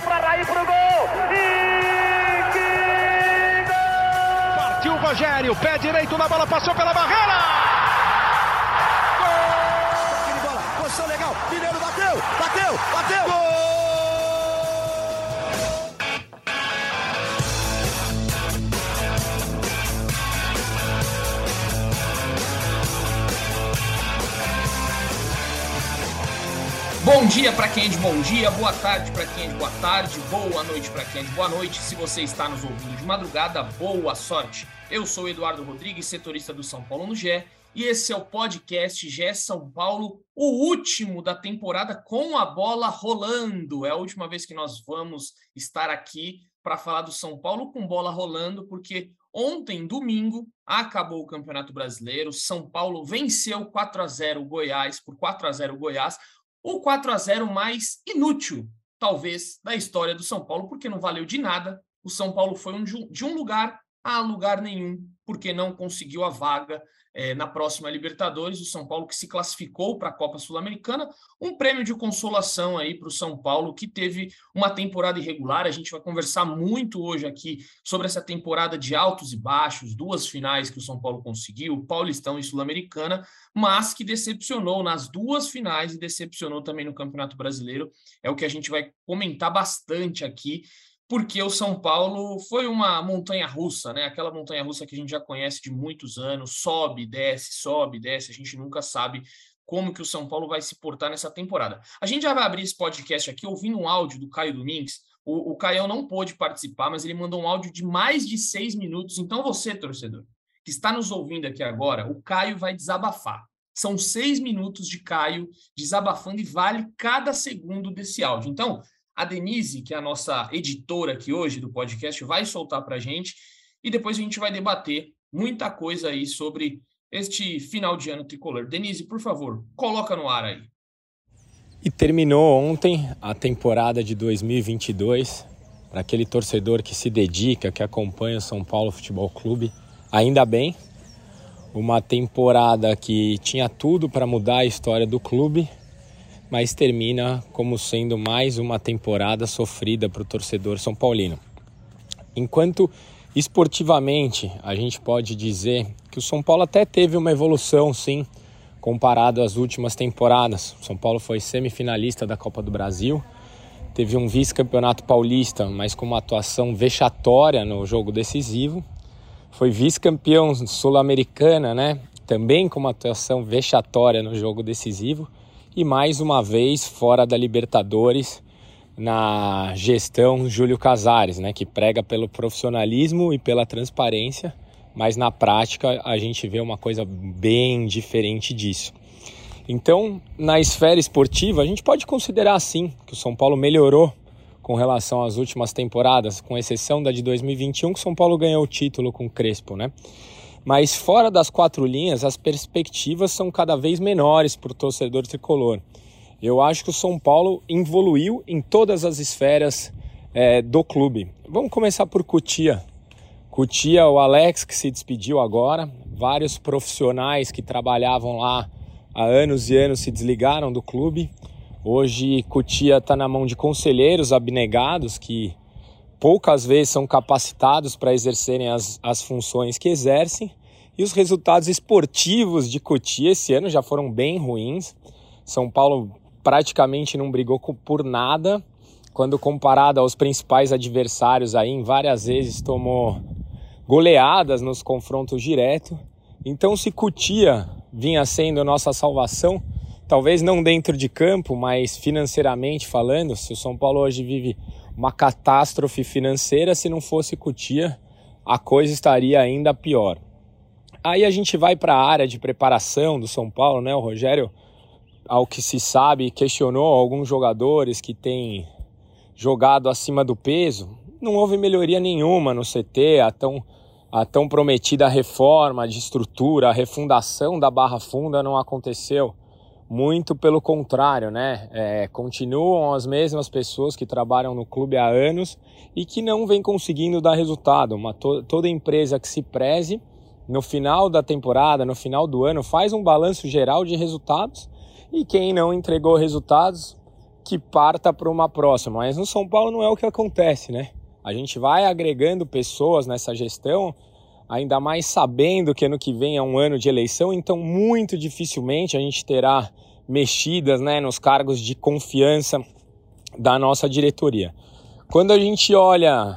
Partiu pra Raí pro gol. E que gol! Partiu o Rogério, pé direito na bola, passou pela barreira. Gol! bola, posição legal. Mineiro bateu, bateu, bateu. Gol! Bom dia para quem é de bom dia, boa tarde para quem é de boa tarde, boa noite para quem é de boa noite. Se você está nos ouvindo de madrugada, boa sorte. Eu sou Eduardo Rodrigues, setorista do São Paulo no GE, e esse é o podcast GE São Paulo, o último da temporada com a bola rolando. É a última vez que nós vamos estar aqui para falar do São Paulo com bola rolando, porque ontem, domingo, acabou o Campeonato Brasileiro. São Paulo venceu 4 a 0 o Goiás por 4 a 0 o Goiás o 4 a 0 mais inútil, talvez, da história do São Paulo, porque não valeu de nada. O São Paulo foi um, de um lugar a lugar nenhum, porque não conseguiu a vaga é, na próxima Libertadores, o São Paulo que se classificou para a Copa Sul-Americana, um prêmio de consolação aí para o São Paulo, que teve uma temporada irregular. A gente vai conversar muito hoje aqui sobre essa temporada de altos e baixos, duas finais que o São Paulo conseguiu, Paulistão e Sul-Americana, mas que decepcionou nas duas finais e decepcionou também no Campeonato Brasileiro. É o que a gente vai comentar bastante aqui porque o São Paulo foi uma montanha russa, né? Aquela montanha russa que a gente já conhece de muitos anos, sobe, desce, sobe, desce, a gente nunca sabe como que o São Paulo vai se portar nessa temporada. A gente já vai abrir esse podcast aqui ouvindo um áudio do Caio Domingues. O, o Caio não pôde participar, mas ele mandou um áudio de mais de seis minutos. Então você, torcedor, que está nos ouvindo aqui agora, o Caio vai desabafar. São seis minutos de Caio desabafando e vale cada segundo desse áudio. Então, a Denise, que é a nossa editora aqui hoje do podcast, vai soltar para a gente e depois a gente vai debater muita coisa aí sobre este final de ano tricolor. Denise, por favor, coloca no ar aí. E terminou ontem a temporada de 2022 para aquele torcedor que se dedica, que acompanha o São Paulo Futebol Clube. Ainda bem, uma temporada que tinha tudo para mudar a história do clube mas termina como sendo mais uma temporada sofrida para o torcedor são paulino. Enquanto esportivamente a gente pode dizer que o São Paulo até teve uma evolução, sim, comparado às últimas temporadas. O São Paulo foi semifinalista da Copa do Brasil, teve um vice-campeonato paulista, mas com uma atuação vexatória no jogo decisivo. Foi vice-campeão sul-americana, né? Também com uma atuação vexatória no jogo decisivo e mais uma vez fora da Libertadores na gestão Júlio Casares, né, que prega pelo profissionalismo e pela transparência, mas na prática a gente vê uma coisa bem diferente disso. Então, na esfera esportiva, a gente pode considerar sim que o São Paulo melhorou com relação às últimas temporadas, com exceção da de 2021, que o São Paulo ganhou o título com o Crespo, né? Mas fora das quatro linhas, as perspectivas são cada vez menores para o torcedor tricolor. Eu acho que o São Paulo evoluiu em todas as esferas é, do clube. Vamos começar por Cutia. Cutia, o Alex que se despediu agora, vários profissionais que trabalhavam lá há anos e anos se desligaram do clube. Hoje Cutia está na mão de conselheiros abnegados que poucas vezes são capacitados para exercerem as, as funções que exercem. E os resultados esportivos de Cotia esse ano já foram bem ruins. São Paulo praticamente não brigou por nada, quando comparado aos principais adversários aí, em várias vezes tomou goleadas nos confrontos diretos. Então, se Cotia vinha sendo nossa salvação, talvez não dentro de campo, mas financeiramente falando, se o São Paulo hoje vive uma catástrofe financeira, se não fosse Cutia, a coisa estaria ainda pior. Aí a gente vai para a área de preparação do São Paulo, né? O Rogério, ao que se sabe, questionou alguns jogadores que têm jogado acima do peso. Não houve melhoria nenhuma no CT, a tão, a tão prometida reforma de estrutura, a refundação da Barra Funda não aconteceu. Muito pelo contrário, né? É, continuam as mesmas pessoas que trabalham no clube há anos e que não vem conseguindo dar resultado. Uma, to, toda empresa que se preze, no final da temporada, no final do ano, faz um balanço geral de resultados e quem não entregou resultados que parta para uma próxima. Mas no São Paulo não é o que acontece, né? A gente vai agregando pessoas nessa gestão, ainda mais sabendo que ano que vem é um ano de eleição, então muito dificilmente a gente terá mexidas né, nos cargos de confiança da nossa diretoria. Quando a gente olha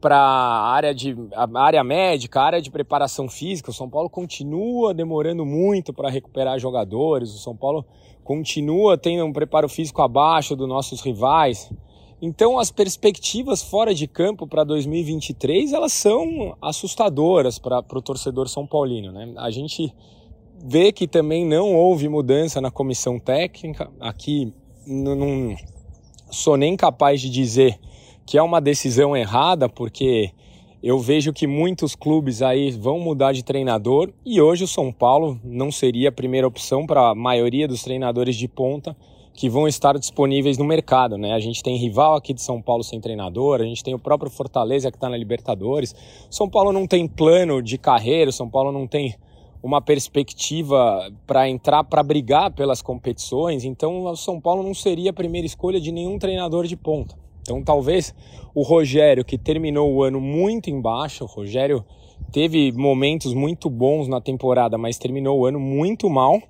para a área, de, a área médica, a área de preparação física, o São Paulo continua demorando muito para recuperar jogadores, o São Paulo continua tendo um preparo físico abaixo dos nossos rivais. Então as perspectivas fora de campo para 2023 elas são assustadoras para o torcedor são paulino. Né? A gente vê que também não houve mudança na comissão técnica. Aqui não sou nem capaz de dizer que é uma decisão errada, porque eu vejo que muitos clubes aí vão mudar de treinador e hoje o São Paulo não seria a primeira opção para a maioria dos treinadores de ponta que vão estar disponíveis no mercado, né? A gente tem rival aqui de São Paulo sem treinador, a gente tem o próprio Fortaleza que está na Libertadores. São Paulo não tem plano de carreira, São Paulo não tem uma perspectiva para entrar para brigar pelas competições, então o São Paulo não seria a primeira escolha de nenhum treinador de ponta. Então talvez o Rogério, que terminou o ano muito embaixo, o Rogério teve momentos muito bons na temporada, mas terminou o ano muito mal,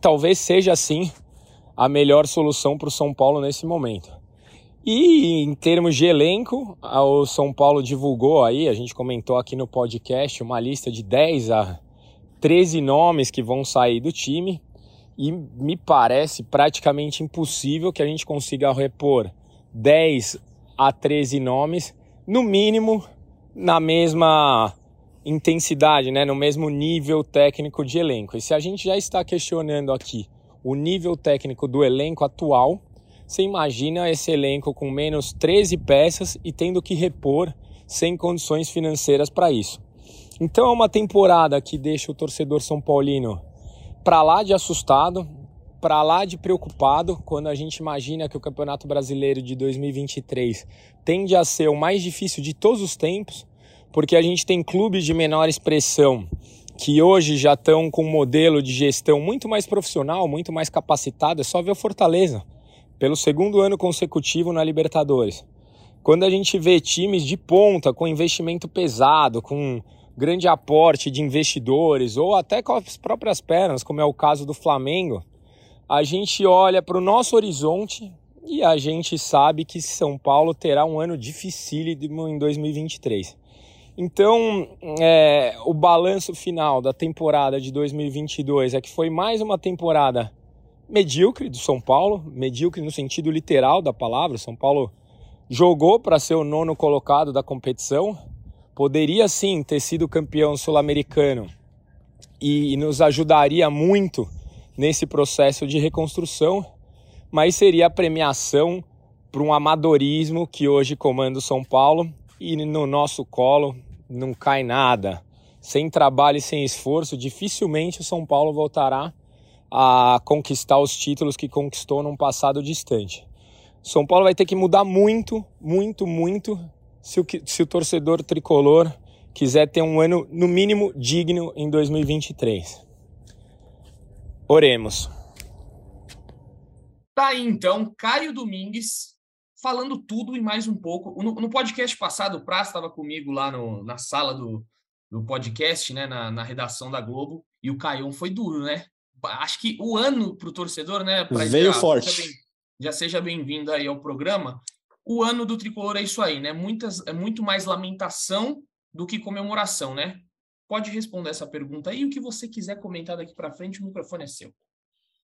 talvez seja assim a melhor solução para o São Paulo nesse momento. E em termos de elenco, o São Paulo divulgou aí, a gente comentou aqui no podcast, uma lista de 10 a 13 nomes que vão sair do time. E me parece praticamente impossível que a gente consiga repor 10 a 13 nomes, no mínimo na mesma intensidade, né, no mesmo nível técnico de elenco. E se a gente já está questionando aqui o nível técnico do elenco atual, você imagina esse elenco com menos 13 peças e tendo que repor sem condições financeiras para isso. Então é uma temporada que deixa o torcedor são paulino para lá de assustado, para lá de preocupado quando a gente imagina que o Campeonato Brasileiro de 2023 tende a ser o mais difícil de todos os tempos, porque a gente tem clubes de menor expressão que hoje já estão com um modelo de gestão muito mais profissional, muito mais capacitado. É só ver o Fortaleza, pelo segundo ano consecutivo na Libertadores. Quando a gente vê times de ponta com investimento pesado, com grande aporte de investidores ou até com as próprias pernas, como é o caso do Flamengo, a gente olha para o nosso horizonte e a gente sabe que São Paulo terá um ano dificílimo em 2023. Então, é, o balanço final da temporada de 2022 é que foi mais uma temporada medíocre do São Paulo, medíocre no sentido literal da palavra. São Paulo jogou para ser o nono colocado da competição, poderia sim ter sido campeão sul-americano e, e nos ajudaria muito nesse processo de reconstrução, mas seria a premiação para um amadorismo que hoje comanda o São Paulo e no nosso colo não cai nada. Sem trabalho e sem esforço, dificilmente o São Paulo voltará a conquistar os títulos que conquistou num passado distante. São Paulo vai ter que mudar muito, muito, muito se o, se o torcedor tricolor quiser ter um ano, no mínimo, digno em 2023. Oremos. Tá aí então, Caio Domingues falando tudo e mais um pouco. No, no podcast passado, o Praz estava comigo lá no, na sala do, do podcast, né, na, na, redação da Globo, e o Caião foi duro, né? Acho que o ano para o torcedor, né? Veio forte. Já, bem, já seja bem-vindo aí ao programa. O ano do tricolor é isso aí, né? Muitas, é muito mais lamentação do que comemoração, né? pode responder essa pergunta aí. O que você quiser comentar daqui para frente, o microfone é seu.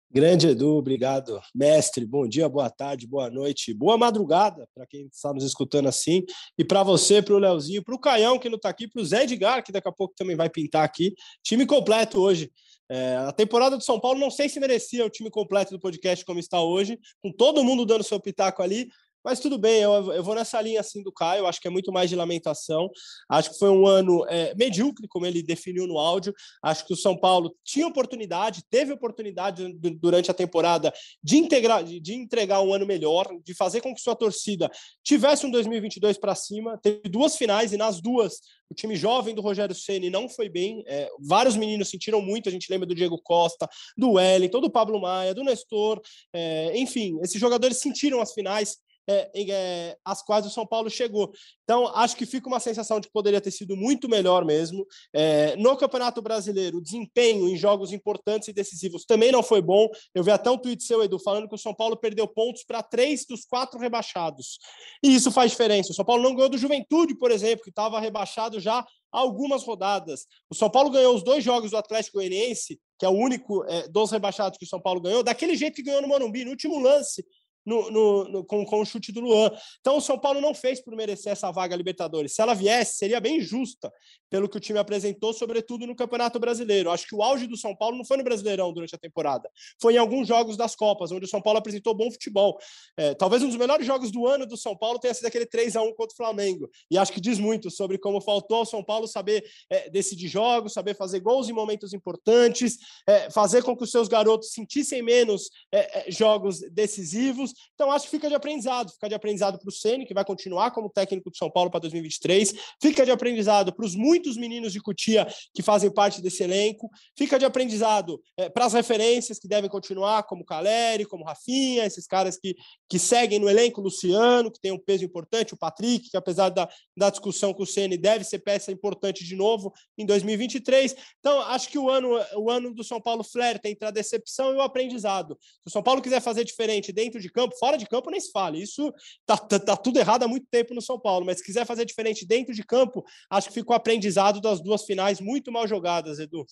Grande Edu, obrigado. Mestre, bom dia, boa tarde, boa noite, boa madrugada para quem está nos escutando assim. E para você, para o Leozinho, para o Caião, que não está aqui, para o Zé Edgar, que daqui a pouco também vai pintar aqui. Time completo hoje. É, a temporada do São Paulo não sei se merecia o time completo do podcast como está hoje, com todo mundo dando seu pitaco ali, Mas tudo bem, eu, eu vou nessa linha assim do Caio, acho que é muito mais de lamentação. Acho que foi um ano é, medíocre, como ele definiu no áudio. Acho que o São Paulo tinha oportunidade, teve oportunidade durante a temporada de, integrar, de entregar um ano melhor, de fazer com que sua torcida tivesse um 2022 para cima. Teve duas finais e nas duas o time jovem do Rogério Ceni não foi bem. É, vários meninos sentiram muito. A gente lembra do Diego Costa, do Wellington, do Pablo Maia, do Nestor. É, enfim, esses jogadores sentiram as finais é, é, às quais o São Paulo chegou. Então, acho que fica uma sensação de que poderia ter sido muito melhor mesmo. É, no Campeonato Brasileiro, o desempenho em jogos importantes e decisivos também não foi bom. Eu vi até um tweet seu, Edu, falando que o São Paulo perdeu pontos para três dos quatro rebaixados. E isso faz diferença. O São Paulo não ganhou do Juventude, por exemplo, que estava rebaixado já algumas rodadas. O São Paulo ganhou os dois jogos do Atlético Goianiense, que é o único é, dos rebaixados que o São Paulo ganhou, daquele jeito que ganhou no Morumbi, no último lance no, no, no, com, com o chute do Luan. Então, o São Paulo não fez por merecer essa vaga Libertadores. Se ela viesse, seria bem justa, pelo que o time apresentou, sobretudo no Campeonato Brasileiro. Acho que o auge do São Paulo não foi no Brasileirão durante a temporada, foi em alguns jogos das Copas, onde o São Paulo apresentou bom futebol. É, talvez um dos melhores jogos do ano do São Paulo tenha sido aquele 3 a 1 contra o Flamengo. E acho que diz muito sobre como faltou ao São Paulo saber é, decidir jogos, saber fazer gols em momentos importantes, é, fazer com que os seus garotos sentissem menos é, é, jogos decisivos então, acho que fica de aprendizado. Fica de aprendizado para o Ceni, que vai continuar como técnico de São Paulo para 2023. Fica de aprendizado para os muitos meninos de Cutia que fazem parte desse elenco. Fica de aprendizado é, para as referências que devem continuar, como Caleri, como Rafinha, esses caras que, que seguem no elenco, Luciano, que tem um peso importante, o Patrick, que apesar da, da discussão com o Ceni deve ser peça importante de novo em 2023. Então, acho que o ano, o ano do São Paulo flerta entre a decepção e o aprendizado. Se o São Paulo quiser fazer diferente dentro de campo, fora de campo nem se fale. Isso tá, tá, tá, tudo errado há muito tempo no São Paulo, mas se quiser fazer diferente dentro de campo, acho que ficou aprendizado das duas finais muito mal jogadas, Edu.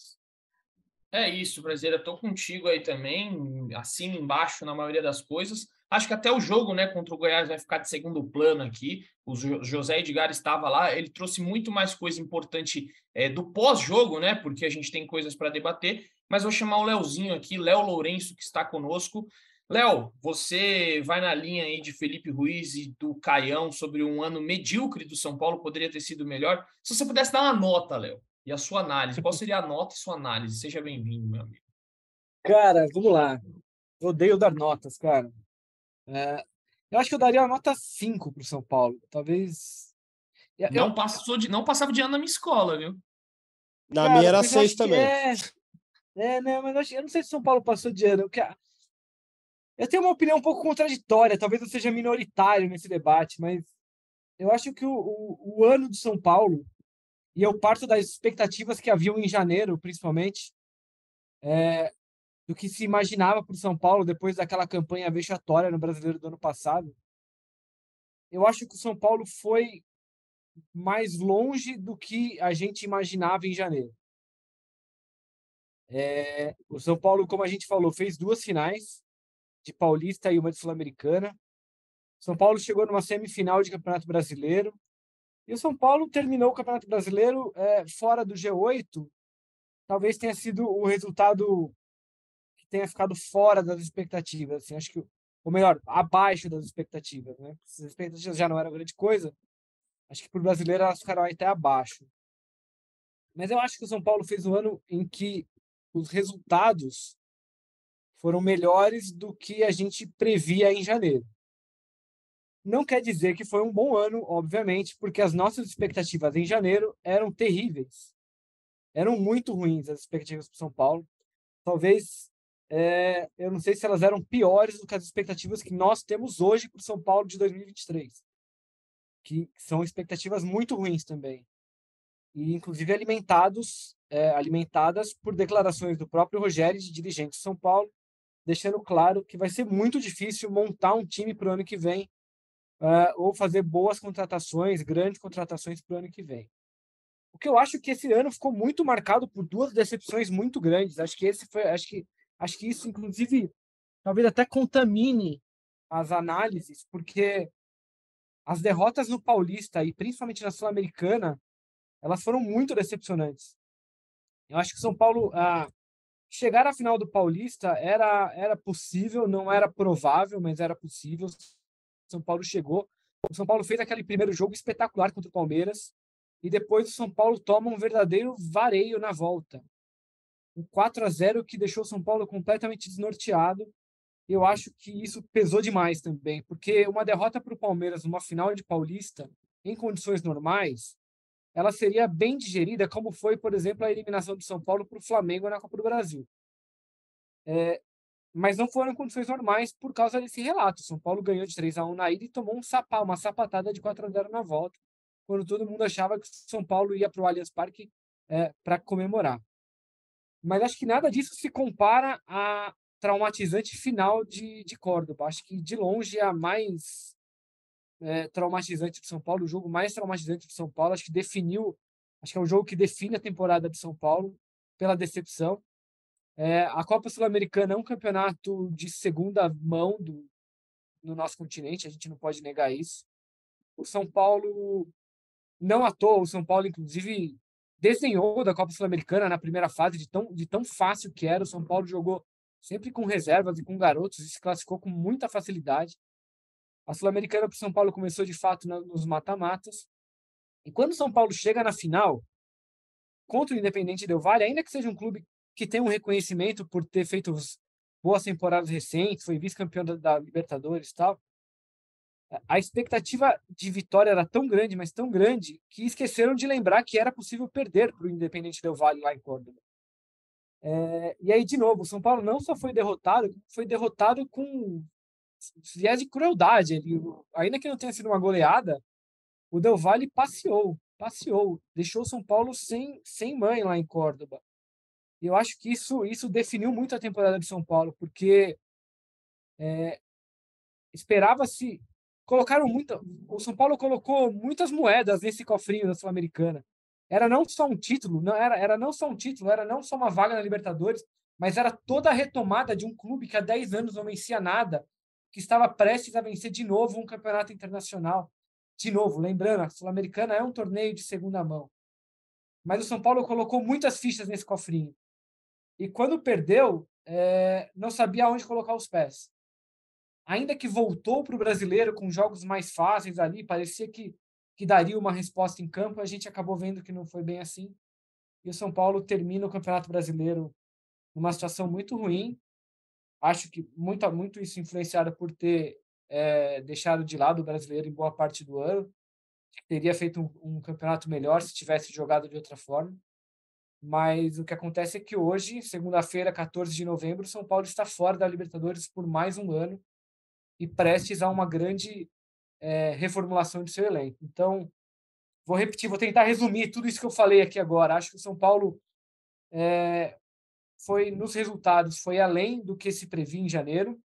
É isso, brasileira. Estou contigo aí também, assim embaixo na maioria das coisas. Acho que até o jogo né, contra o Goiás vai ficar de segundo plano aqui. O José Edgar estava lá, ele trouxe muito mais coisa importante é, do pós-jogo, né? Porque a gente tem coisas para debater. Mas vou chamar o Leozinho aqui, Léo Lourenço, que está conosco. Léo, você vai na linha aí de Felipe Ruiz e do Caião sobre um ano medíocre do São Paulo, poderia ter sido melhor. Se você pudesse dar uma nota, Léo, e a sua análise, qual seria a nota e sua análise? Seja bem-vindo, meu amigo. Cara, vamos lá. Eu odeio dar notas, cara. É, eu acho que eu daria uma nota 5 para o São Paulo. Talvez. Eu, não, passou de, não passava de ano na minha escola, viu? Na cara, minha era 6 também. É, é, né, mas eu não sei se o São Paulo passou de ano. Porque eu tenho uma opinião um pouco contraditória, talvez eu seja minoritário nesse debate, mas eu acho que o, o, o ano de São Paulo, e eu parto das expectativas que haviam em janeiro, principalmente, é, do que se imaginava para o São Paulo depois daquela campanha vexatória no Brasileiro do ano passado. Eu acho que o São Paulo foi mais longe do que a gente imaginava em janeiro. É, o São Paulo, como a gente falou, fez duas finais, de Paulista e uma de Sul-Americana. São Paulo chegou numa semifinal de Campeonato Brasileiro. E o São Paulo terminou o Campeonato Brasileiro é, fora do G8. Talvez tenha sido o resultado que tenha ficado fora das expectativas. Assim, acho que, ou melhor, abaixo das expectativas. Né? As expectativas já não eram grande coisa, acho que para o brasileiro elas ficaram até abaixo. Mas eu acho que o São Paulo fez um ano em que os resultados foram melhores do que a gente previa em janeiro. Não quer dizer que foi um bom ano, obviamente, porque as nossas expectativas em janeiro eram terríveis. Eram muito ruins as expectativas para São Paulo. Talvez, é, eu não sei se elas eram piores do que as expectativas que nós temos hoje para São Paulo de 2023, que são expectativas muito ruins também. E, inclusive, alimentados, é, alimentadas por declarações do próprio Rogério, de dirigente de São Paulo, deixando claro que vai ser muito difícil montar um time para o ano que vem uh, ou fazer boas contratações, grandes contratações para o ano que vem. O que eu acho que esse ano ficou muito marcado por duas decepções muito grandes. Acho que esse foi, acho que, acho que isso inclusive talvez até contamine as análises, porque as derrotas no Paulista e principalmente na Sul-Americana, elas foram muito decepcionantes. Eu acho que o São Paulo ah, chegar à final do Paulista era, era possível, não era provável, mas era possível. São Paulo chegou. O São Paulo fez aquele primeiro jogo espetacular contra o Palmeiras e depois o São Paulo toma um verdadeiro vareio na volta. Um 4 a 0 que deixou o São Paulo completamente desnorteado. Eu acho que isso pesou demais também, porque uma derrota para o Palmeiras numa final de Paulista, em condições normais, ela seria bem digerida, como foi, por exemplo, a eliminação do São Paulo para o Flamengo na Copa do Brasil. É, mas não foram condições normais por causa desse relato. São Paulo ganhou de 3 a 1 na ida e tomou um sapá, uma sapatada de 4 a 0 na volta, quando todo mundo achava que São Paulo ia para o Allianz Parque é, para comemorar. Mas acho que nada disso se compara à traumatizante final de, de Córdoba. Acho que de longe é a mais é, traumatizante de São Paulo, o jogo mais traumatizante de São Paulo. Acho que definiu, acho que é o jogo que define a temporada de São Paulo pela decepção. É, a Copa Sul-Americana é um campeonato de segunda mão do, no nosso continente, a gente não pode negar isso. O São Paulo, não à toa, o São Paulo, inclusive, desenhou da Copa Sul-Americana na primeira fase, de tão, de tão fácil que era. O São Paulo jogou sempre com reservas e com garotos e se classificou com muita facilidade. A Sul-Americana para o São Paulo começou de fato nos mata-matas. E quando o São Paulo chega na final, contra o Independente Del Valle, ainda que seja um clube que tem um reconhecimento por ter feito boas temporadas recentes, foi vice-campeão da, da, Libertadores e tal. A expectativa de vitória era tão grande, mas tão grande, que esqueceram de lembrar que era possível perder para o Independente Del Valle lá em Córdoba. É, e aí, de novo, o São Paulo não só foi derrotado, foi derrotado com viés de crueldade. Ele, ainda que não tenha sido uma goleada, o Del Valle passeou, passeou, deixou o São Paulo sem, sem mãe lá em Córdoba. E eu acho que isso, isso definiu muito a temporada de São Paulo, porque é, esperava-se. Colocaram muita. O São Paulo colocou muitas moedas nesse cofrinho da Sul-Americana. Era não só um título, não era, era não só um título, era não só uma vaga na Libertadores, mas era toda a retomada de um clube que há 10 anos não vencia nada, que estava prestes a vencer de novo um campeonato internacional. De novo, lembrando, a Sul-Americana é um torneio de segunda mão. Mas o São Paulo colocou muitas fichas nesse cofrinho. E quando perdeu, é, não sabia onde colocar os pés. Ainda que voltou para o brasileiro com jogos mais fáceis ali, parecia que, que daria uma resposta em campo, a gente acabou vendo que não foi bem assim. E o São Paulo termina o Campeonato Brasileiro numa situação muito ruim. Acho que muito, muito isso influenciado por ter é, deixado de lado o brasileiro em boa parte do ano. Teria feito um, um campeonato melhor se tivesse jogado de outra forma. Mas o que acontece é que hoje, segunda-feira, 14 de novembro, São Paulo está fora da Libertadores por mais um ano e prestes a uma grande é, reformulação de seu elenco. Então, vou repetir, vou tentar resumir tudo isso que eu falei aqui agora. Acho que o São Paulo é, foi, nos resultados, foi além do que se previa em janeiro.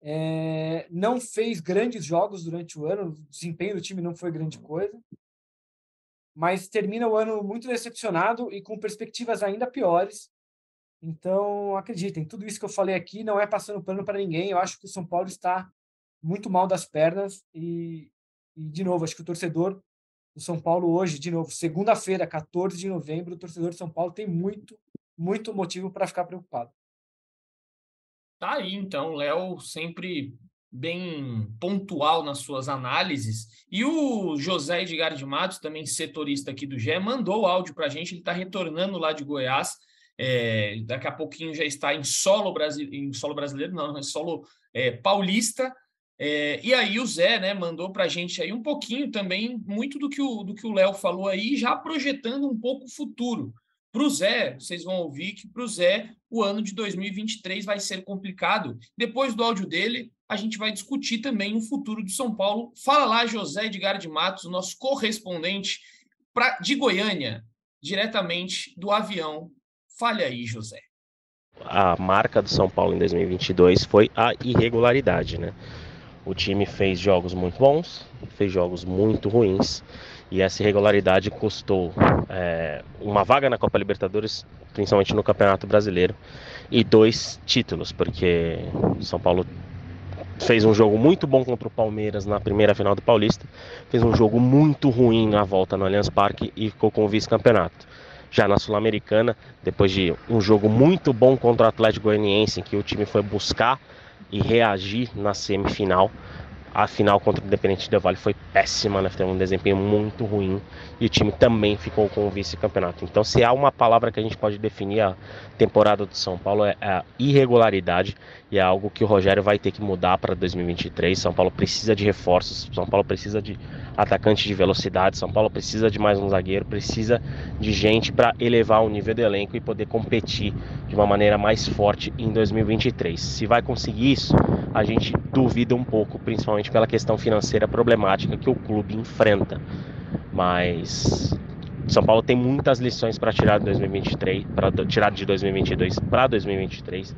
É, não fez grandes jogos durante o ano, o desempenho do time não foi grande coisa mas termina o ano muito decepcionado e com perspectivas ainda piores. Então, acreditem, tudo isso que eu falei aqui não é passando pano para ninguém. Eu acho que o São Paulo está muito mal das pernas e, e de novo, acho que o torcedor do São Paulo hoje, de novo, segunda-feira, 14 de novembro, o torcedor de São Paulo tem muito, muito motivo para ficar preocupado. Tá aí, então, Léo sempre bem pontual nas suas análises. E o José Edgar de Matos, também setorista aqui do GE, mandou o áudio para a gente. Ele está retornando lá de Goiás. É, daqui a pouquinho já está em solo, em solo brasileiro, não, é solo é, paulista. É, e aí o Zé né, mandou para a gente aí um pouquinho também, muito do que o Léo falou aí, já projetando um pouco o futuro. Para o Zé, vocês vão ouvir que para o Zé o ano de 2023 vai ser complicado. Depois do áudio dele, a gente vai discutir também o futuro do São Paulo. Fala lá, José Edgar de Matos, nosso correspondente pra, de Goiânia, diretamente do avião. Fale aí, José. A marca do São Paulo em 2022 foi a irregularidade, né? O time fez jogos muito bons, fez jogos muito ruins e essa irregularidade custou é, uma vaga na Copa Libertadores, principalmente no Campeonato Brasileiro, e dois títulos, porque São Paulo fez um jogo muito bom contra o Palmeiras na primeira final do Paulista, fez um jogo muito ruim na volta no Allianz Parque e ficou com o vice-campeonato. Já na Sul-Americana, depois de um jogo muito bom contra o Atlético Goianiense, em que o time foi buscar e reagir na semifinal, a final contra o Independente Del Vale foi péssima, né? Teve um desempenho muito ruim e o time também ficou com o vice-campeonato. Então, se há uma palavra que a gente pode definir a temporada do São Paulo é a irregularidade e é algo que o Rogério vai ter que mudar para 2023. São Paulo precisa de reforços, São Paulo precisa de atacante de velocidade, São Paulo precisa de mais um zagueiro, precisa de gente para elevar o nível do elenco e poder competir de uma maneira mais forte em 2023. Se vai conseguir isso, a gente duvida um pouco, principalmente pela questão financeira problemática que o clube enfrenta. Mas São Paulo tem muitas lições para tirar de 2023, para tirar de 2022 para 2023.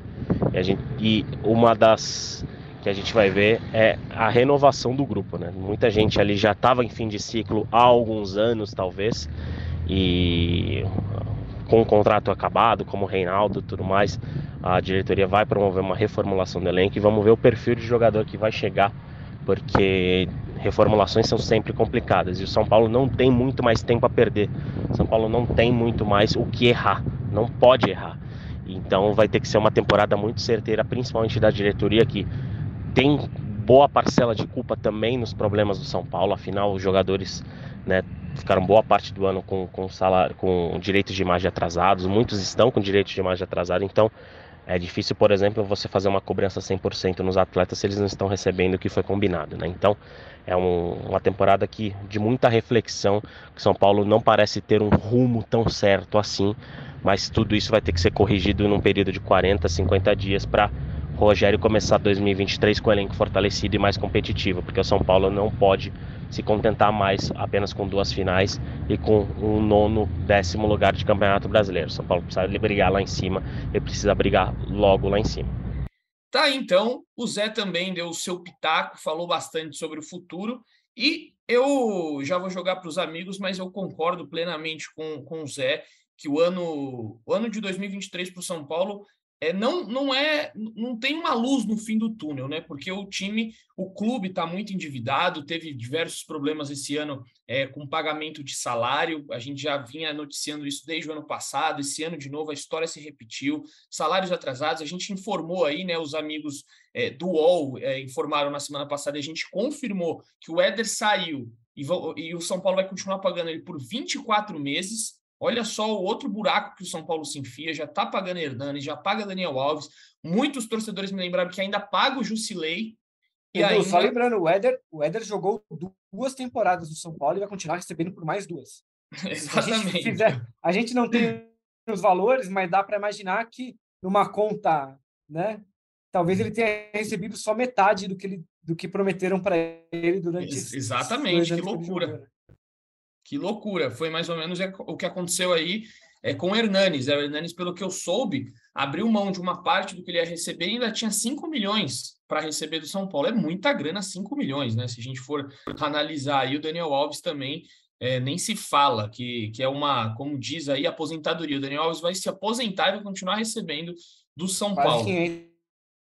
E, a gente, e uma das que a gente vai ver é a renovação do grupo, né? Muita gente ali já estava em fim de ciclo há alguns anos, talvez, e com o contrato acabado, como o Reinaldo tudo mais, a diretoria vai promover uma reformulação do elenco e vamos ver o perfil de jogador que vai chegar, porque reformulações são sempre complicadas e o São Paulo não tem muito mais tempo a perder. São Paulo não tem muito mais o que errar, não pode errar. Então vai ter que ser uma temporada muito certeira, principalmente da diretoria que tem boa parcela de culpa também nos problemas do São Paulo. Afinal, os jogadores né, ficaram boa parte do ano com, com, salário, com direitos de imagem atrasados. Muitos estão com direitos de imagem atrasados. Então, é difícil, por exemplo, você fazer uma cobrança 100% nos atletas se eles não estão recebendo o que foi combinado, né? Então, é um, uma temporada que de muita reflexão, que São Paulo não parece ter um rumo tão certo assim, mas tudo isso vai ter que ser corrigido num período de 40, 50 dias para Rogério começar 2023 com o elenco fortalecido e mais competitivo, porque o São Paulo não pode se contentar mais apenas com duas finais e com um nono, décimo lugar de campeonato brasileiro. São Paulo precisa brigar lá em cima e precisa brigar logo lá em cima. Tá, então, o Zé também deu o seu pitaco, falou bastante sobre o futuro e eu já vou jogar para os amigos, mas eu concordo plenamente com, com o Zé que o ano, o ano de 2023 para o São Paulo é, não, não é, não tem uma luz no fim do túnel, né? Porque o time, o clube está muito endividado, teve diversos problemas esse ano é, com pagamento de salário. A gente já vinha noticiando isso desde o ano passado. Esse ano de novo a história se repetiu. Salários atrasados. A gente informou aí, né? Os amigos é, do UOL é, informaram na semana passada. A gente confirmou que o Éder saiu e, e o São Paulo vai continuar pagando ele por 24 meses. Olha só o outro buraco que o São Paulo se enfia, já está pagando Hernani, já paga Daniel Alves. Muitos torcedores me lembraram que ainda paga o Jusilei. E Edu, ainda... Só lembrando, o Éder, o Éder jogou duas temporadas no São Paulo e vai continuar recebendo por mais duas. Exatamente. A gente, fizer, a gente não tem os valores, mas dá para imaginar que numa conta, né? Talvez ele tenha recebido só metade do que, ele, do que prometeram para ele durante Ex Exatamente, que loucura. Que loucura! Foi mais ou menos o que aconteceu aí é, com o Hernanes. É, o Hernanes, pelo que eu soube, abriu mão de uma parte do que ele ia receber e ainda tinha 5 milhões para receber do São Paulo. É muita grana, 5 milhões, né? Se a gente for analisar aí, o Daniel Alves também é, nem se fala, que, que é uma, como diz aí, aposentadoria. O Daniel Alves vai se aposentar e vai continuar recebendo do São Quase Paulo.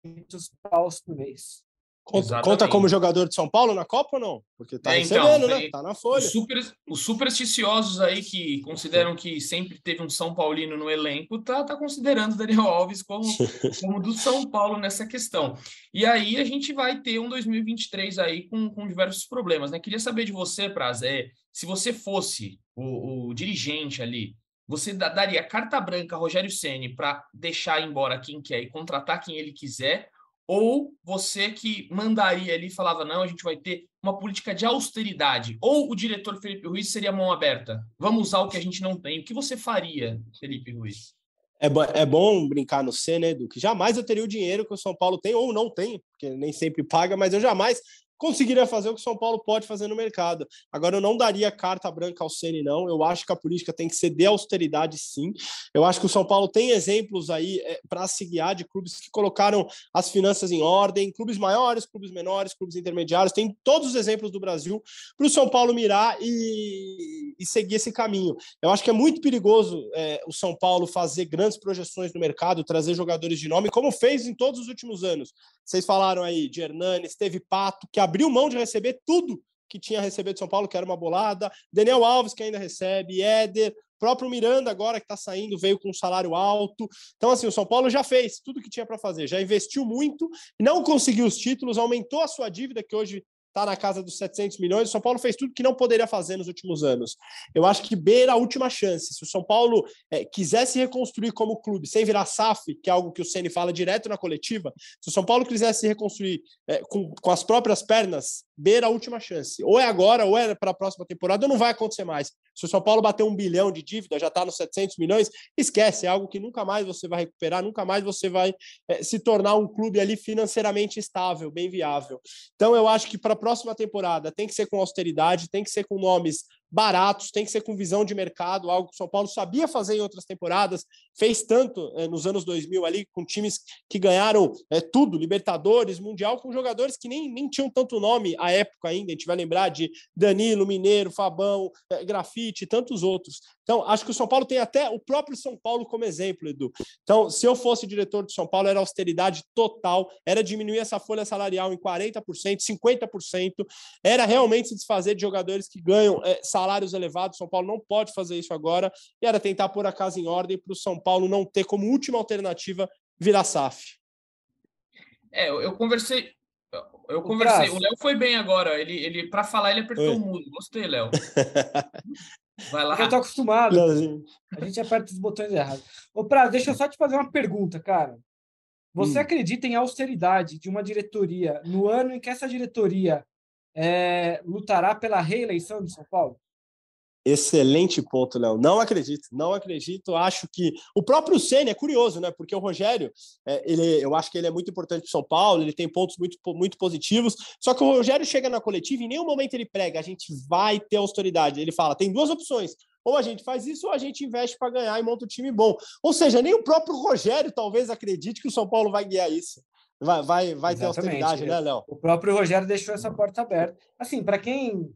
500 paus por mês. Conta, conta, como jogador de São Paulo na Copa ou não? Porque tá é, então, recebendo, né? Tá na folha. Os, super, os supersticiosos aí que consideram que sempre teve um São Paulino no elenco, tá, tá considerando Daniel Alves como, como do São Paulo nessa questão. E aí a gente vai ter um 2023 aí com, com diversos problemas, né? Queria saber de você, Prazé, se você fosse o, o dirigente ali, você daria carta branca a Rogério Ceni para deixar embora quem quer e contratar quem ele quiser, ou você que mandaria ali falava, não, a gente vai ter uma política de austeridade, ou o diretor Felipe Ruiz seria mão aberta, vamos usar o que a gente não tem. O que você faria, Felipe Ruiz? É, é bom brincar no C, né, Edu? Que jamais eu teria o dinheiro que o São Paulo tem, ou não tem, porque nem sempre paga, mas eu jamais conseguiria fazer o que o São Paulo pode fazer no mercado. Agora, eu não daria carta branca ao Ceni, não. Eu acho que a política tem que ser de austeridade, sim. Eu acho que o São Paulo tem exemplos aí é, para se guiar de clubes que colocaram as finanças em ordem, clubes maiores, clubes menores, clubes intermediários. Tem todos os exemplos do Brasil para o São Paulo mirar e, e, seguir esse caminho. Eu acho que é muito perigoso é, o São Paulo fazer grandes projeções no mercado, trazer jogadores de nome, como fez em todos os últimos anos. Vocês falaram aí de Hernanes, teve Pato, que abriu mão de receber tudo que tinha de São Paulo, que era uma bolada. Daniel Alves, que ainda recebe, Éder, próprio Miranda agora que está saindo veio com um salário alto. Então, assim, o São Paulo já fez tudo que tinha para fazer, já investiu muito, não conseguiu os títulos, aumentou a sua dívida, que hoje está na casa dos 700 milhões. O São Paulo fez tudo que não poderia fazer nos últimos anos. Eu acho que beira a última chance. Se o São Paulo é, quisesse reconstruir como clube, sem virar SAF, que é algo que o Ceni fala direto na coletiva, se o São Paulo quisesse reconstruir é, com, com as próprias pernas, beira a última chance. Ou é agora, ou é para a próxima temporada, ou não vai acontecer mais. Se o São Paulo bater um bilhão de dívida, já está nos 700 milhões, esquece, é algo que nunca mais você vai recuperar, nunca mais você vai é, se tornar um clube ali financeiramente estável, bem viável. Então, eu acho que para a próxima temporada tem que ser com austeridade, tem que ser com nomes baratos, tem que ser com visão de mercado, algo que o São Paulo sabia fazer em outras temporadas, fez tanto é, nos anos 2000 ali, com times que ganharam é, tudo, Libertadores, Mundial, com jogadores que nem, nem tinham tanto nome à época ainda, a gente vai lembrar de Danilo, Mineiro, Fabão, é, Grafite, tantos outros. Então, acho que o São Paulo tem até o próprio São Paulo como exemplo, Edu. Então, se eu fosse diretor do São Paulo, era austeridade total, era diminuir essa folha salarial em 40%, 50%, era realmente se desfazer de jogadores que ganham é, salários elevados. São Paulo não pode fazer isso agora. E era tentar pôr a casa em ordem para o São Paulo não ter como última alternativa virar SAF. É, eu conversei. Eu conversei. O Léo foi bem agora. Ele, ele para falar, ele apertou Oi. o mudo. Gostei, Léo. Vai lá. Eu tô acostumado. A gente aperta os botões errados. Ô, Prazo, deixa eu só te fazer uma pergunta, cara. Você hum. acredita em austeridade de uma diretoria no ano em que essa diretoria é, lutará pela reeleição de São Paulo? Excelente ponto, Léo. Não acredito, não acredito. Acho que o próprio Ceni é curioso, né? Porque o Rogério, é, ele, eu acho que ele é muito importante para São Paulo. Ele tem pontos muito, muito positivos. Só que o Rogério chega na coletiva e em nenhum momento ele prega. A gente vai ter autoridade. Ele fala: tem duas opções. Ou a gente faz isso, ou a gente investe para ganhar e monta um time bom. Ou seja, nem o próprio Rogério talvez acredite que o São Paulo vai guiar isso. Vai, vai, vai ter austeridade, né, Léo? O próprio Rogério deixou essa porta aberta. Assim, para quem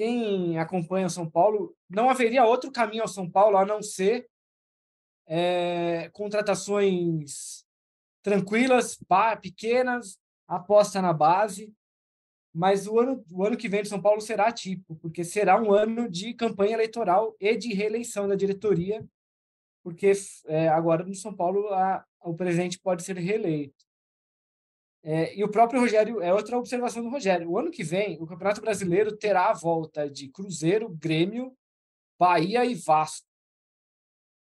quem acompanha o São Paulo, não haveria outro caminho ao São Paulo a não ser é, contratações tranquilas, pequenas, aposta na base. Mas o ano, o ano que vem de São Paulo será atípico, porque será um ano de campanha eleitoral e de reeleição da diretoria, porque é, agora no São Paulo a, o presidente pode ser reeleito. É, e o próprio Rogério, é outra observação do Rogério. O ano que vem, o Campeonato Brasileiro terá a volta de Cruzeiro, Grêmio, Bahia e Vasco.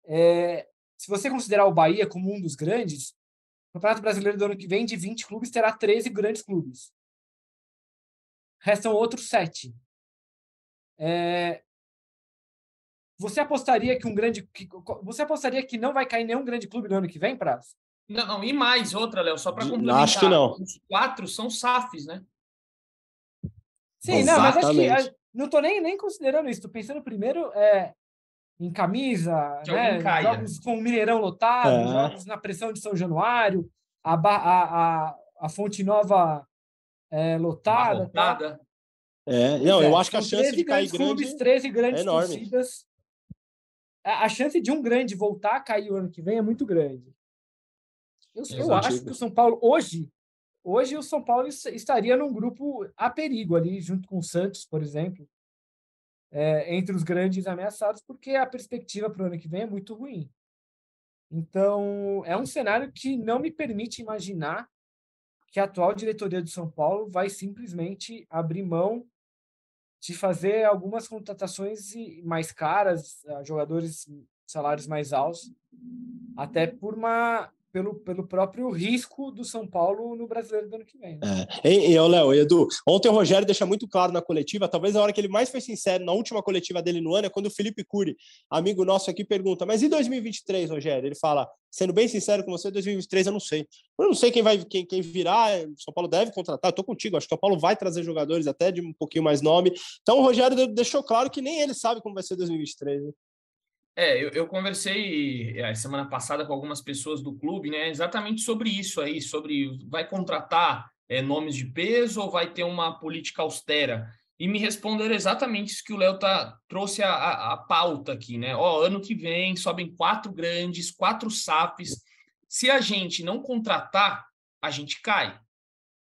É, se você considerar o Bahia como um dos grandes, o Campeonato Brasileiro do ano que vem, de 20 clubes, terá 13 grandes clubes. Restam outros sete. É, você apostaria que um grande. Que, você apostaria que não vai cair nenhum grande clube no ano que vem, Praz? Não, não, e mais outra, Léo, só para complementar. Acho que não. Os quatro são SAFs, né? Sim, Exatamente. não, mas acho que não estou nem, nem considerando isso. Estou pensando primeiro é, em camisa, né? jogos com o Mineirão lotado, é. jogos na pressão de São Januário, a, a, a, a Fonte Nova é, lotada. lotada. É, não, eu é, acho que a chance de cair grande clubes, 13 grandes é torcidas. A, a chance de um grande voltar a cair o ano que vem é muito grande. Eu, eu acho que o São Paulo, hoje, hoje o São Paulo estaria num grupo a perigo ali, junto com o Santos, por exemplo, é, entre os grandes ameaçados, porque a perspectiva para o ano que vem é muito ruim. Então, é um cenário que não me permite imaginar que a atual diretoria do São Paulo vai simplesmente abrir mão de fazer algumas contratações mais caras, jogadores salários mais altos, até por uma pelo, pelo próprio risco do São Paulo no brasileiro do ano que vem. Né? É. E, e Léo, Edu, ontem o Rogério deixa muito claro na coletiva, talvez a hora que ele mais foi sincero na última coletiva dele no ano é quando o Felipe Cury, amigo nosso aqui, pergunta: Mas e 2023, Rogério? Ele fala, sendo bem sincero com você, 2023 eu não sei. Eu não sei quem vai quem, quem virá, o São Paulo deve contratar, eu tô contigo, acho que o São Paulo vai trazer jogadores até de um pouquinho mais nome. Então o Rogério deixou claro que nem ele sabe como vai ser 2023. Né? É, eu, eu, conversei a eh, semana passada com algumas pessoas do clube, né, exatamente sobre isso aí, sobre vai contratar é, nomes de peso ou vai ter uma política austera? E me responderam exatamente isso que o Léo tá, trouxe a, a, a, pauta aqui, né? Ó, ano que vem sobem quatro grandes, quatro SAFs. Se a gente não contratar, a gente cai.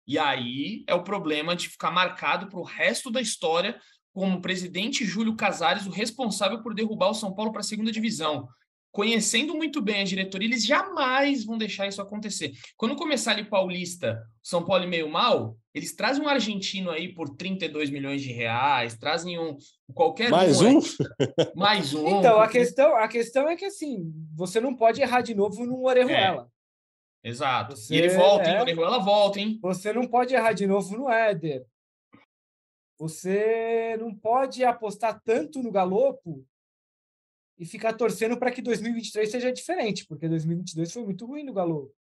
E aí é o problema de ficar marcado para o resto da história como presidente Júlio Casares o responsável por derrubar o São Paulo para a segunda divisão. Conhecendo muito bem a diretoria, eles jamais vão deixar isso acontecer. Quando começar ali Paulista, São Paulo e meio mal, eles trazem um argentino aí por 32 milhões de reais, trazem um qualquer mais um, um, mais um. Então, a questão, a questão é que assim, você não pode errar de novo num Orejuela. É, exato. Você, e ele volta, hein? é, O Orejuela volta, hein? Você não pode errar de novo no Éder. Você não pode apostar tanto no Galopo e ficar torcendo para que 2023 seja diferente, porque 2022 foi muito ruim no Galo.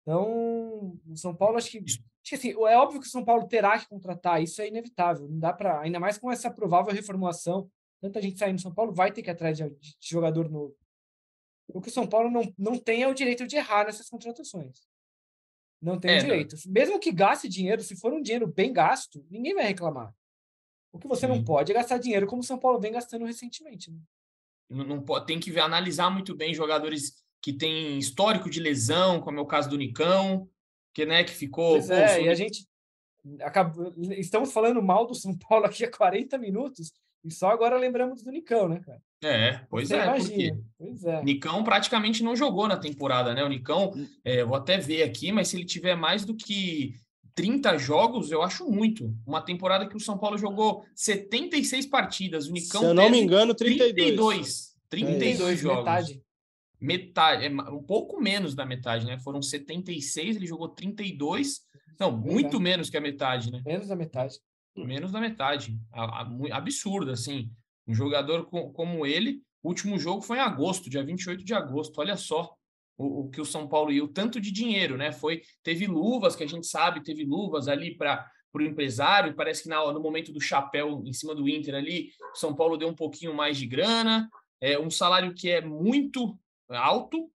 Então, o São Paulo, acho que, acho que assim, é óbvio que o São Paulo terá que contratar, isso é inevitável. Não dá para, ainda mais com essa provável reformulação, tanta gente saindo do São Paulo vai ter que ir atrás de, de jogador novo. O que o São Paulo não, não tem é o direito de errar nessas contratações. Não tem É, o não. direito. Mesmo que gaste dinheiro, se for um dinheiro bem gasto, ninguém vai reclamar. O que você não Sim. pode é gastar dinheiro como o São Paulo vem gastando recentemente. Né? Não, não pode, tem que analisar muito bem jogadores que têm histórico de lesão, como é o caso do Nicão, que, né, que ficou. Pois pô, é, e a gente acabou, estamos falando mal do São Paulo aqui há 40 minutos e só agora lembramos do Nicão, né, cara? É, pois Você é, imagina. porque Pois é. Nicão praticamente não jogou na temporada, né? O Nicão, Hum. é, vou até ver aqui, mas se ele tiver mais do que 30 jogos, eu acho muito. Uma temporada que o São Paulo jogou 76 partidas, o Nicão se eu não me engano, 32. 32. 32 32, jogos. metade. Metade, é um pouco menos da metade, né? Foram 76, ele jogou 32. Não, muito é. menos que a metade, né? Menos da metade. Menos da metade. A- a- mu- Absurdo, assim. Um jogador co- como ele, o último jogo foi em agosto, dia 28 de agosto. Olha só o, o que o São Paulo e o tanto de dinheiro, né? Foi teve luvas que a gente sabe, teve luvas ali para o empresário. Parece que na, no momento do chapéu em cima do Inter ali, o São Paulo deu um pouquinho mais de grana. É um salário que é muito alto,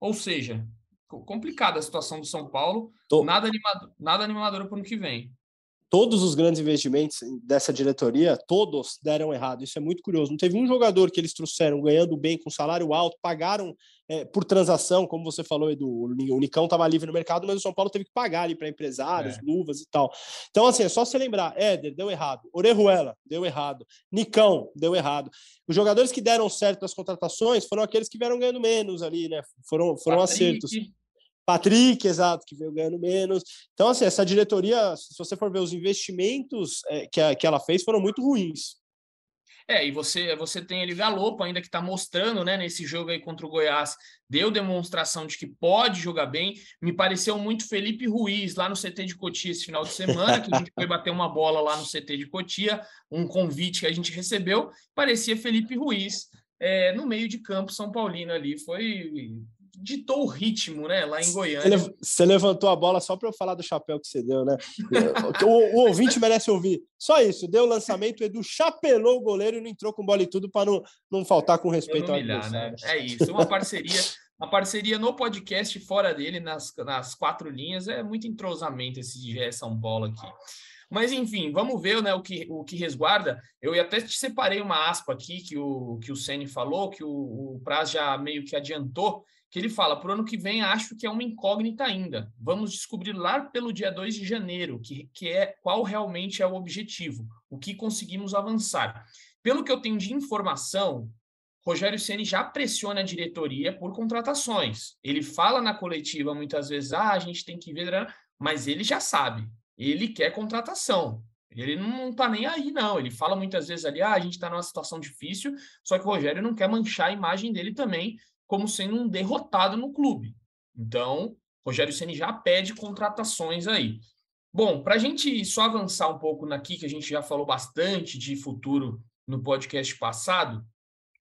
ou seja, co- complicada a situação do São Paulo. Tô- Nada animador, nada animador para o ano que vem. Todos os grandes investimentos dessa diretoria, todos deram errado. Isso é muito curioso. Não teve um jogador que eles trouxeram ganhando bem, com salário alto, pagaram é, por transação, como você falou, Edu. O Ni- o Nicão estava livre no mercado, mas o São Paulo teve que pagar ali para empresários, É. luvas e tal. Então, assim, é só você lembrar: Éder deu errado, Orejuela deu errado, Nicão deu errado. Os jogadores que deram certo nas contratações foram aqueles que vieram ganhando menos ali, né? Foram, foram Patrick, acertos. Patrick, exato, que veio ganhando menos. Então, assim, essa diretoria, se você for ver os investimentos é, que, a- que ela fez, foram muito ruins. É, e você você tem ele Galopo ainda que está mostrando, né, nesse jogo aí contra o Goiás, deu demonstração de que pode jogar bem. Me pareceu muito Felipe Ruiz lá no CT de Cotia esse final de semana, que a gente foi bater uma bola lá no CT de Cotia, um convite que a gente recebeu, parecia Felipe Ruiz é, no meio de campo São Paulino ali, foi ditou o ritmo, né, lá em Goiânia. você levantou a bola só para eu falar do chapéu que você deu, né? O, o- ouvinte merece ouvir. Só isso, deu o lançamento, o Edu chapelou o goleiro e não entrou com bola e tudo para não, não faltar com respeito ao né? É isso, uma parceria, uma parceria no podcast fora dele, nas, nas quatro linhas, é muito entrosamento esse GE São Paulo aqui. Mas enfim, vamos ver né, o, que, o que resguarda. Eu até te separei uma aspa aqui que o, que o Ceni falou, que o, o Praz já meio que adiantou, que ele fala: para o ano que vem acho que é uma incógnita ainda. Vamos descobrir lá pelo dia 2 de janeiro, que, que é qual realmente é o objetivo, o que conseguimos avançar. Pelo que eu tenho de informação, Rogério Ceni já pressiona a diretoria por contratações. Ele fala na coletiva muitas vezes: ah, a gente tem que ver, mas ele já sabe, ele quer contratação. Ele não tá nem aí, não. Ele fala muitas vezes ali: ah, a gente está numa situação difícil, só que o Rogério não quer manchar a imagem dele também como sendo um derrotado no clube. Então, Rogério Ceni já pede contratações aí. Bom, para a gente só avançar um pouco naqui, que a gente já falou bastante de futuro no podcast passado,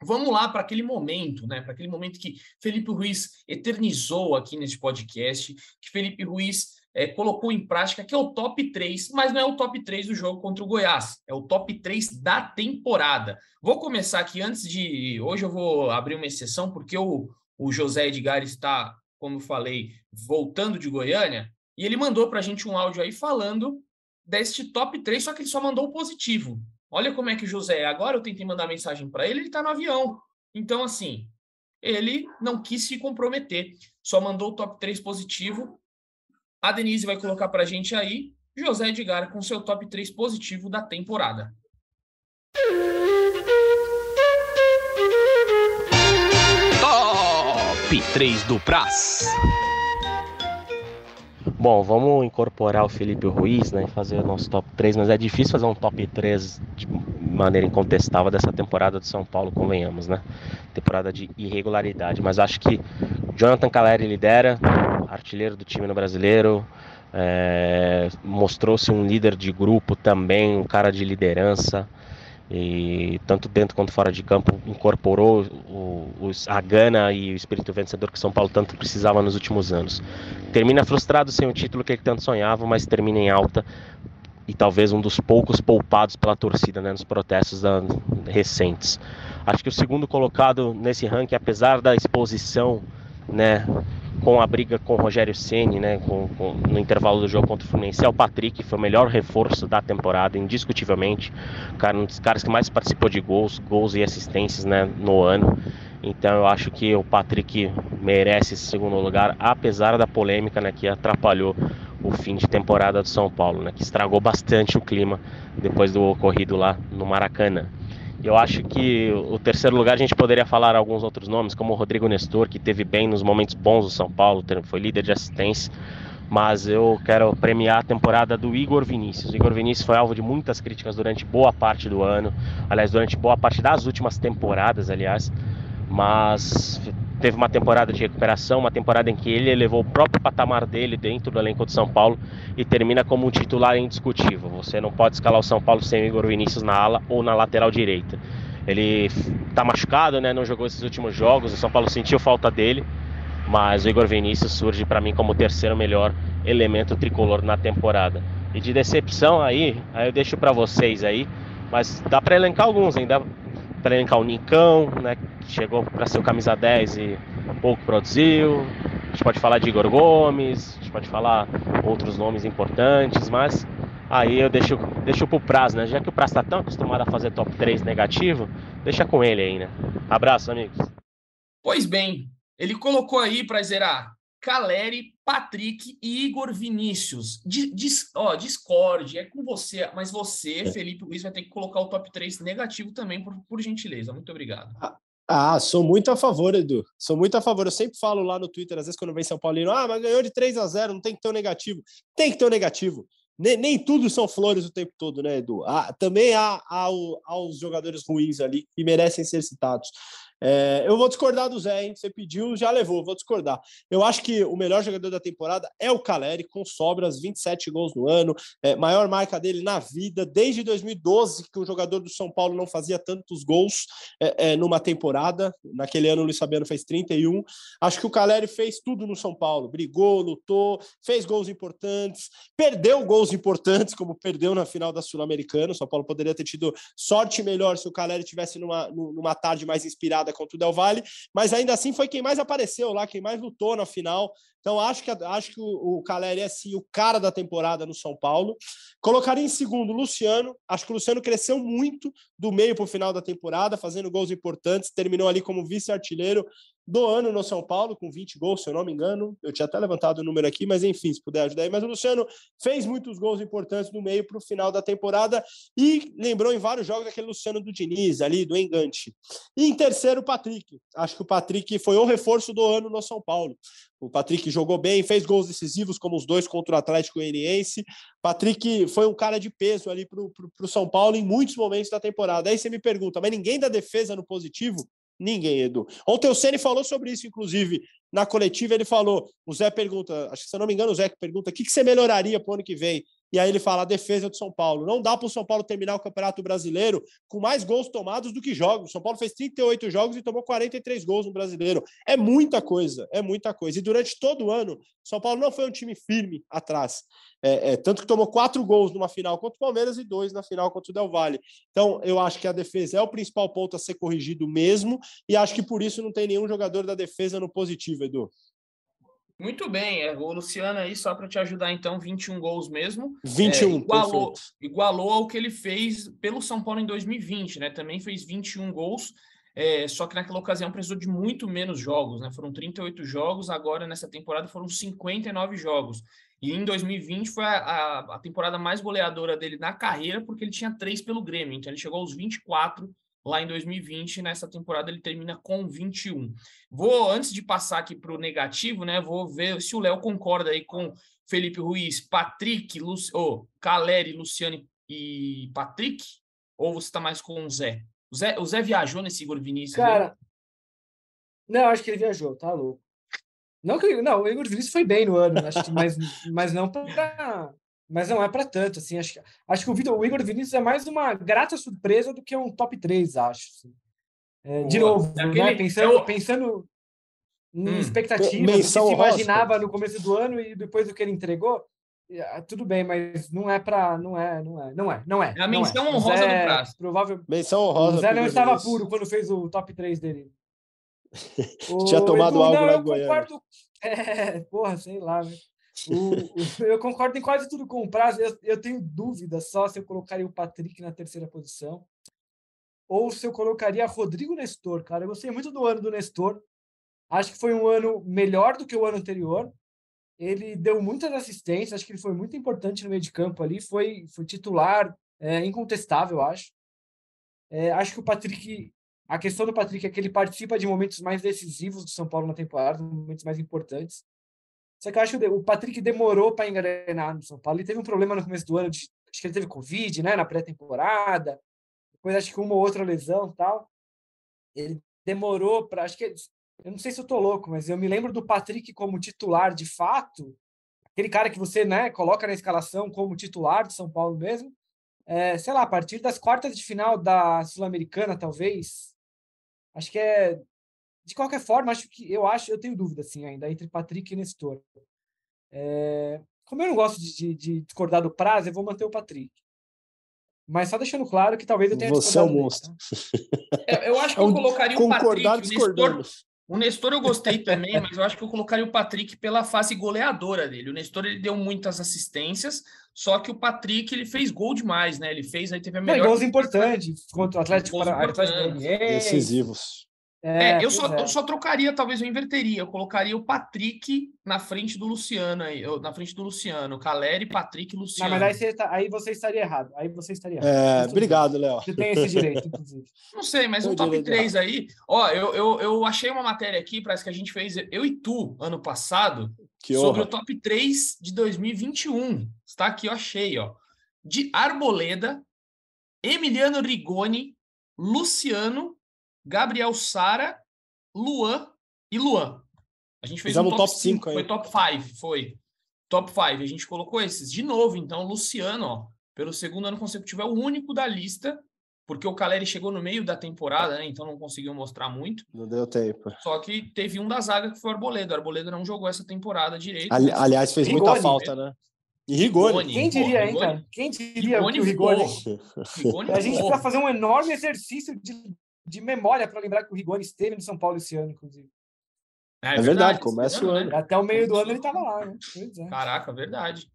vamos lá para aquele momento, né? Para aquele momento que Felipe Ruiz eternizou aqui nesse podcast, que Felipe Ruiz é, colocou em prática, que é o top 3, mas não é o top 3 do jogo contra o Goiás, é o top 3 da temporada. Vou começar aqui antes de. Hoje eu vou abrir uma exceção, porque o, o José Edgar está, como falei, voltando de Goiânia, e ele mandou para a gente um áudio aí falando deste top 3, só que ele só mandou o positivo. Olha como é que o José é. Agora eu tentei mandar mensagem para ele, ele está no avião. Então, assim, ele não quis se comprometer, só mandou o top 3 positivo. A Denise vai colocar para a gente aí José Edgar com seu top 3 positivo da temporada. Top 3 do Praz. Bom, vamos incorporar o Felipe Ruiz, né, e fazer o nosso top 3, mas é difícil fazer um top 3 de maneira incontestável dessa temporada do São Paulo, convenhamos, né? Temporada de irregularidade, mas acho que Jonathan Caleri lidera, artilheiro do time no brasileiro, é, mostrou-se um líder de grupo também, um cara de liderança, e tanto dentro quanto fora de campo incorporou o, a gana e o espírito vencedor que São Paulo tanto precisava nos últimos anos. Termina frustrado sem o título que ele tanto sonhava, mas termina em alta e talvez um dos poucos poupados pela torcida né, nos protestos da, recentes. Acho que o segundo colocado nesse ranking, apesar da exposição né, com a briga com o Rogério Ceni, né, com, com, no intervalo do jogo contra o Fluminense, é o Patrick, foi o melhor reforço da temporada, indiscutivelmente, cara, um dos caras que mais participou de gols, gols e assistências né, no ano. Então eu acho que o Patrick merece esse segundo lugar, apesar da polêmica né, que atrapalhou o fim de temporada do São Paulo, né, que estragou bastante o clima depois do ocorrido lá no Maracanã. Eu acho que o terceiro lugar a gente poderia falar alguns outros nomes, como o Rodrigo Nestor, que teve bem nos momentos bons do São Paulo, foi líder de assistência, mas eu quero premiar a temporada do Igor Vinícius. O Igor Vinícius foi alvo de muitas críticas durante boa parte do ano, aliás, durante boa parte das últimas temporadas, aliás, mas teve uma temporada de recuperação, uma temporada em que ele elevou o próprio patamar dele dentro do elenco de São Paulo e termina como um titular indiscutível. Você não pode escalar o São Paulo sem o Igor Vinícius na ala ou na lateral direita. Ele está machucado, né? Não jogou esses últimos jogos. O São Paulo sentiu falta dele, mas o Igor Vinícius surge para mim como o terceiro melhor elemento tricolor na temporada. E de decepção aí, aí eu deixo para vocês aí, mas dá para elencar alguns ainda para elencar o Nicão, né, chegou para ser o camisa 10 e pouco produziu. A gente pode falar de Igor Gomes, a gente pode falar outros nomes importantes, mas aí eu deixo, deixo pro Praz, né? Já que o Praz tá tão acostumado a fazer top 3 negativo, deixa com ele aí, né? Abraço, amigos. Pois bem, ele colocou aí para zerar Caleri, Patrick e Igor Vinícius. Dis, ó, Discord, é com você, mas você, é. Felipe Luiz, vai ter que colocar o top 3 negativo também, por, por gentileza. Muito obrigado. Ah, sou muito a favor, Edu. Sou muito a favor. Eu sempre falo lá no Twitter, às vezes, quando vem São Paulino, ah, mas ganhou de 3 a 0 não tem que ter um negativo. Tem que ter um negativo. Nem, nem tudo são flores o tempo todo, né, Edu? Ah, também há, há, há os jogadores ruins ali que merecem ser citados. É, eu vou discordar do Zé, hein? Você pediu, já levou, vou discordar. Eu acho que o melhor jogador da temporada é o Caleri, com sobras, 27 gols no ano, é, maior marca dele na vida, desde 2012, que o jogador do São Paulo não fazia tantos gols é, é, numa temporada. Naquele ano o Luiz Fabiano fez 31. Acho que o Caleri fez tudo no São Paulo, brigou, lutou, fez gols importantes, perdeu gols importantes, como perdeu na final da Sul-Americana. O São Paulo poderia ter tido sorte melhor se o Caleri tivesse numa, numa tarde mais inspirada contra o Del Valle, mas ainda assim foi quem mais apareceu lá, quem mais lutou na final. Então acho que acho que o, o Caleri é sim o cara da temporada no São Paulo. Colocaria em segundo o Luciano. Acho que o Luciano cresceu muito do meio para o final da temporada, fazendo gols importantes, terminou ali como vice-artilheiro do ano no São Paulo, com 20 gols, se eu não me engano. Eu tinha até levantado o número aqui, mas enfim, se puder ajudar aí. Mas o Luciano fez muitos gols importantes no meio para o final da temporada e lembrou em vários jogos aquele Luciano do Diniz, ali, do Engante. E em terceiro, o Patrick. Acho que o Patrick foi o reforço do ano no São Paulo. O Patrick jogou bem, fez gols decisivos, como os dois contra o Atlético Goianiense. Patrick foi um cara de peso ali para o São Paulo em muitos momentos da temporada. Aí você me pergunta, mas ninguém da defesa no positivo? Ninguém, Edu. Ontem o Ceni falou sobre isso, inclusive, na coletiva. Ele falou: o Zé pergunta, acho que se eu não me engano, o Zé pergunta: o que, que você melhoraria para o ano que vem? E aí ele fala a defesa do São Paulo. Não dá para o São Paulo terminar o Campeonato Brasileiro com mais gols tomados do que jogos. O São Paulo fez 38 jogos e tomou 43 gols no Brasileiro. É muita coisa, é muita coisa. E durante todo o ano, o São Paulo não foi um time firme atrás. É, é, tanto que tomou quatro gols numa final contra o Palmeiras e dois na final contra o Del Valle. Então, eu acho que a defesa é o principal ponto a ser corrigido mesmo. E acho que por isso não tem nenhum jogador da defesa no positivo, Edu. Muito bem, é, o Luciano aí, só para te ajudar, então, 21 gols mesmo. 21, é, igualou, igualou ao que ele fez pelo São Paulo em 2020, né? Também fez 21 gols. é, só que naquela ocasião precisou de muito menos jogos, né? Foram 38 jogos, agora nessa temporada foram 59 jogos. E em 2020 foi a, a, a temporada mais goleadora dele na carreira, porque ele tinha três pelo Grêmio, então ele chegou aos 24 lá em 2020, nessa temporada ele termina com 21. Vou, antes de passar aqui para o negativo, né, vou ver se o Léo concorda aí com Felipe Ruiz, Patrick, Luci... oh, Caleri, Luciano e Patrick, ou você está mais com o Zé? O Zé, o Zé viajou nesse Igor Vinícius? Cara, né? não, acho que ele viajou, tá louco. Não, que, não, o Igor Vinícius foi bem no ano, acho que, mas, mas não para mas não é para tanto, assim, acho, acho que o, Vitor, o Igor Vinícius é mais uma grata surpresa do que um top 3, acho. Assim. É, de novo, é né, pensando, eu... pensando em hum. expectativa, do que se imaginava no começo do ano e depois do que ele entregou, é, tudo bem, mas não é para, não é, não é, não é, não é. É a menção é. honrosa Zé, do prazo. Provável. Menção honrosa. O Zé não estava puro quando fez o top 3 dele. Tinha tomado Edu, algo não, na Goiânia. Concordo... É, porra, sei lá, né? Eu concordo em quase tudo com o prazo. Eu, eu tenho dúvida só se eu colocaria o Patrick na terceira posição ou se eu colocaria Rodrigo Nestor, cara. Eu gostei muito do ano do Nestor. Acho que foi um ano melhor do que o ano anterior. Ele deu muitas assistências, acho que ele foi muito importante no meio de campo ali. Foi, foi titular, é, incontestável, acho. É, acho que o Patrick, a questão do Patrick é que ele participa de momentos mais decisivos do São Paulo na temporada, momentos mais importantes. Só que eu acho que o Patrick demorou para engrenar no São Paulo. Ele teve um problema no começo do ano, de, acho que ele teve Covid, né, na pré-temporada. Depois acho que uma ou outra lesão tal. Ele demorou para. Acho que. Eu não sei se eu tô louco, mas eu me lembro do Patrick como titular de fato. Aquele cara que você né, coloca na escalação como titular de São Paulo mesmo. É, sei lá, a partir das quartas de final da Sul-Americana, talvez. Acho que é de qualquer forma, acho que eu acho, eu tenho dúvida assim ainda entre Patrick e Nestor. É, como eu não gosto de, de, de, discordar do prazo, eu vou manter o Patrick. Mas só deixando claro que talvez eu tenha Você é um monstro. Tá? eu acho que é eu colocaria o Patrick. O Nestor, o Nestor eu gostei também, mas eu acho que eu colocaria o Patrick pela fase goleadora dele. O Nestor ele deu muitas assistências, só que o Patrick ele fez gol demais, né? Ele fez aí teve a melhor. É, gols importantes contra o Atlético Paranaense. Decisivos. É, é eu, só, é. eu só trocaria, talvez eu inverteria. Eu colocaria o Patrick na frente do Luciano aí, eu, na frente do Luciano, Caleri, Patrick e Luciano. Não, mas aí você, tá, aí você estaria errado. Aí você estaria errado. É, obrigado, Léo. Você tem esse direito, inclusive. Não sei, mas o um top 3 aí. Ó, eu, eu, eu achei uma matéria aqui, parece que a gente fez, eu e tu, ano passado, que sobre honra. o top 3 de 2021. Está aqui, eu achei, ó. De Arboleda, Emiliano Rigoni, Luciano Gabriel Sara, Luan e Luan. A gente fez Fizemos um top 5 aí. Foi top 5, foi. Top 5. A gente colocou esses. De novo, então, Luciano, ó, pelo segundo ano consecutivo, é o único da lista, porque o Caleri chegou no meio da temporada, né? Então não conseguiu mostrar muito. Não deu tempo. Só que teve um da zaga que foi o Arboleda. O Arboleda não jogou essa temporada direito. Ali, aliás, fez Rigoni, muita falta, né? E Rigoni. Rigoni. Quem diria, hein, cara? Quem diria Rigoni que o Rigoni... Rigoni a gente precisa fazer um enorme exercício de de memória para lembrar que o Rigoni esteve no São Paulo esse ano, inclusive. É, é verdade, verdade começa o ano. Né? Até o meio do ano ele estava lá, né? É. Caraca, verdade.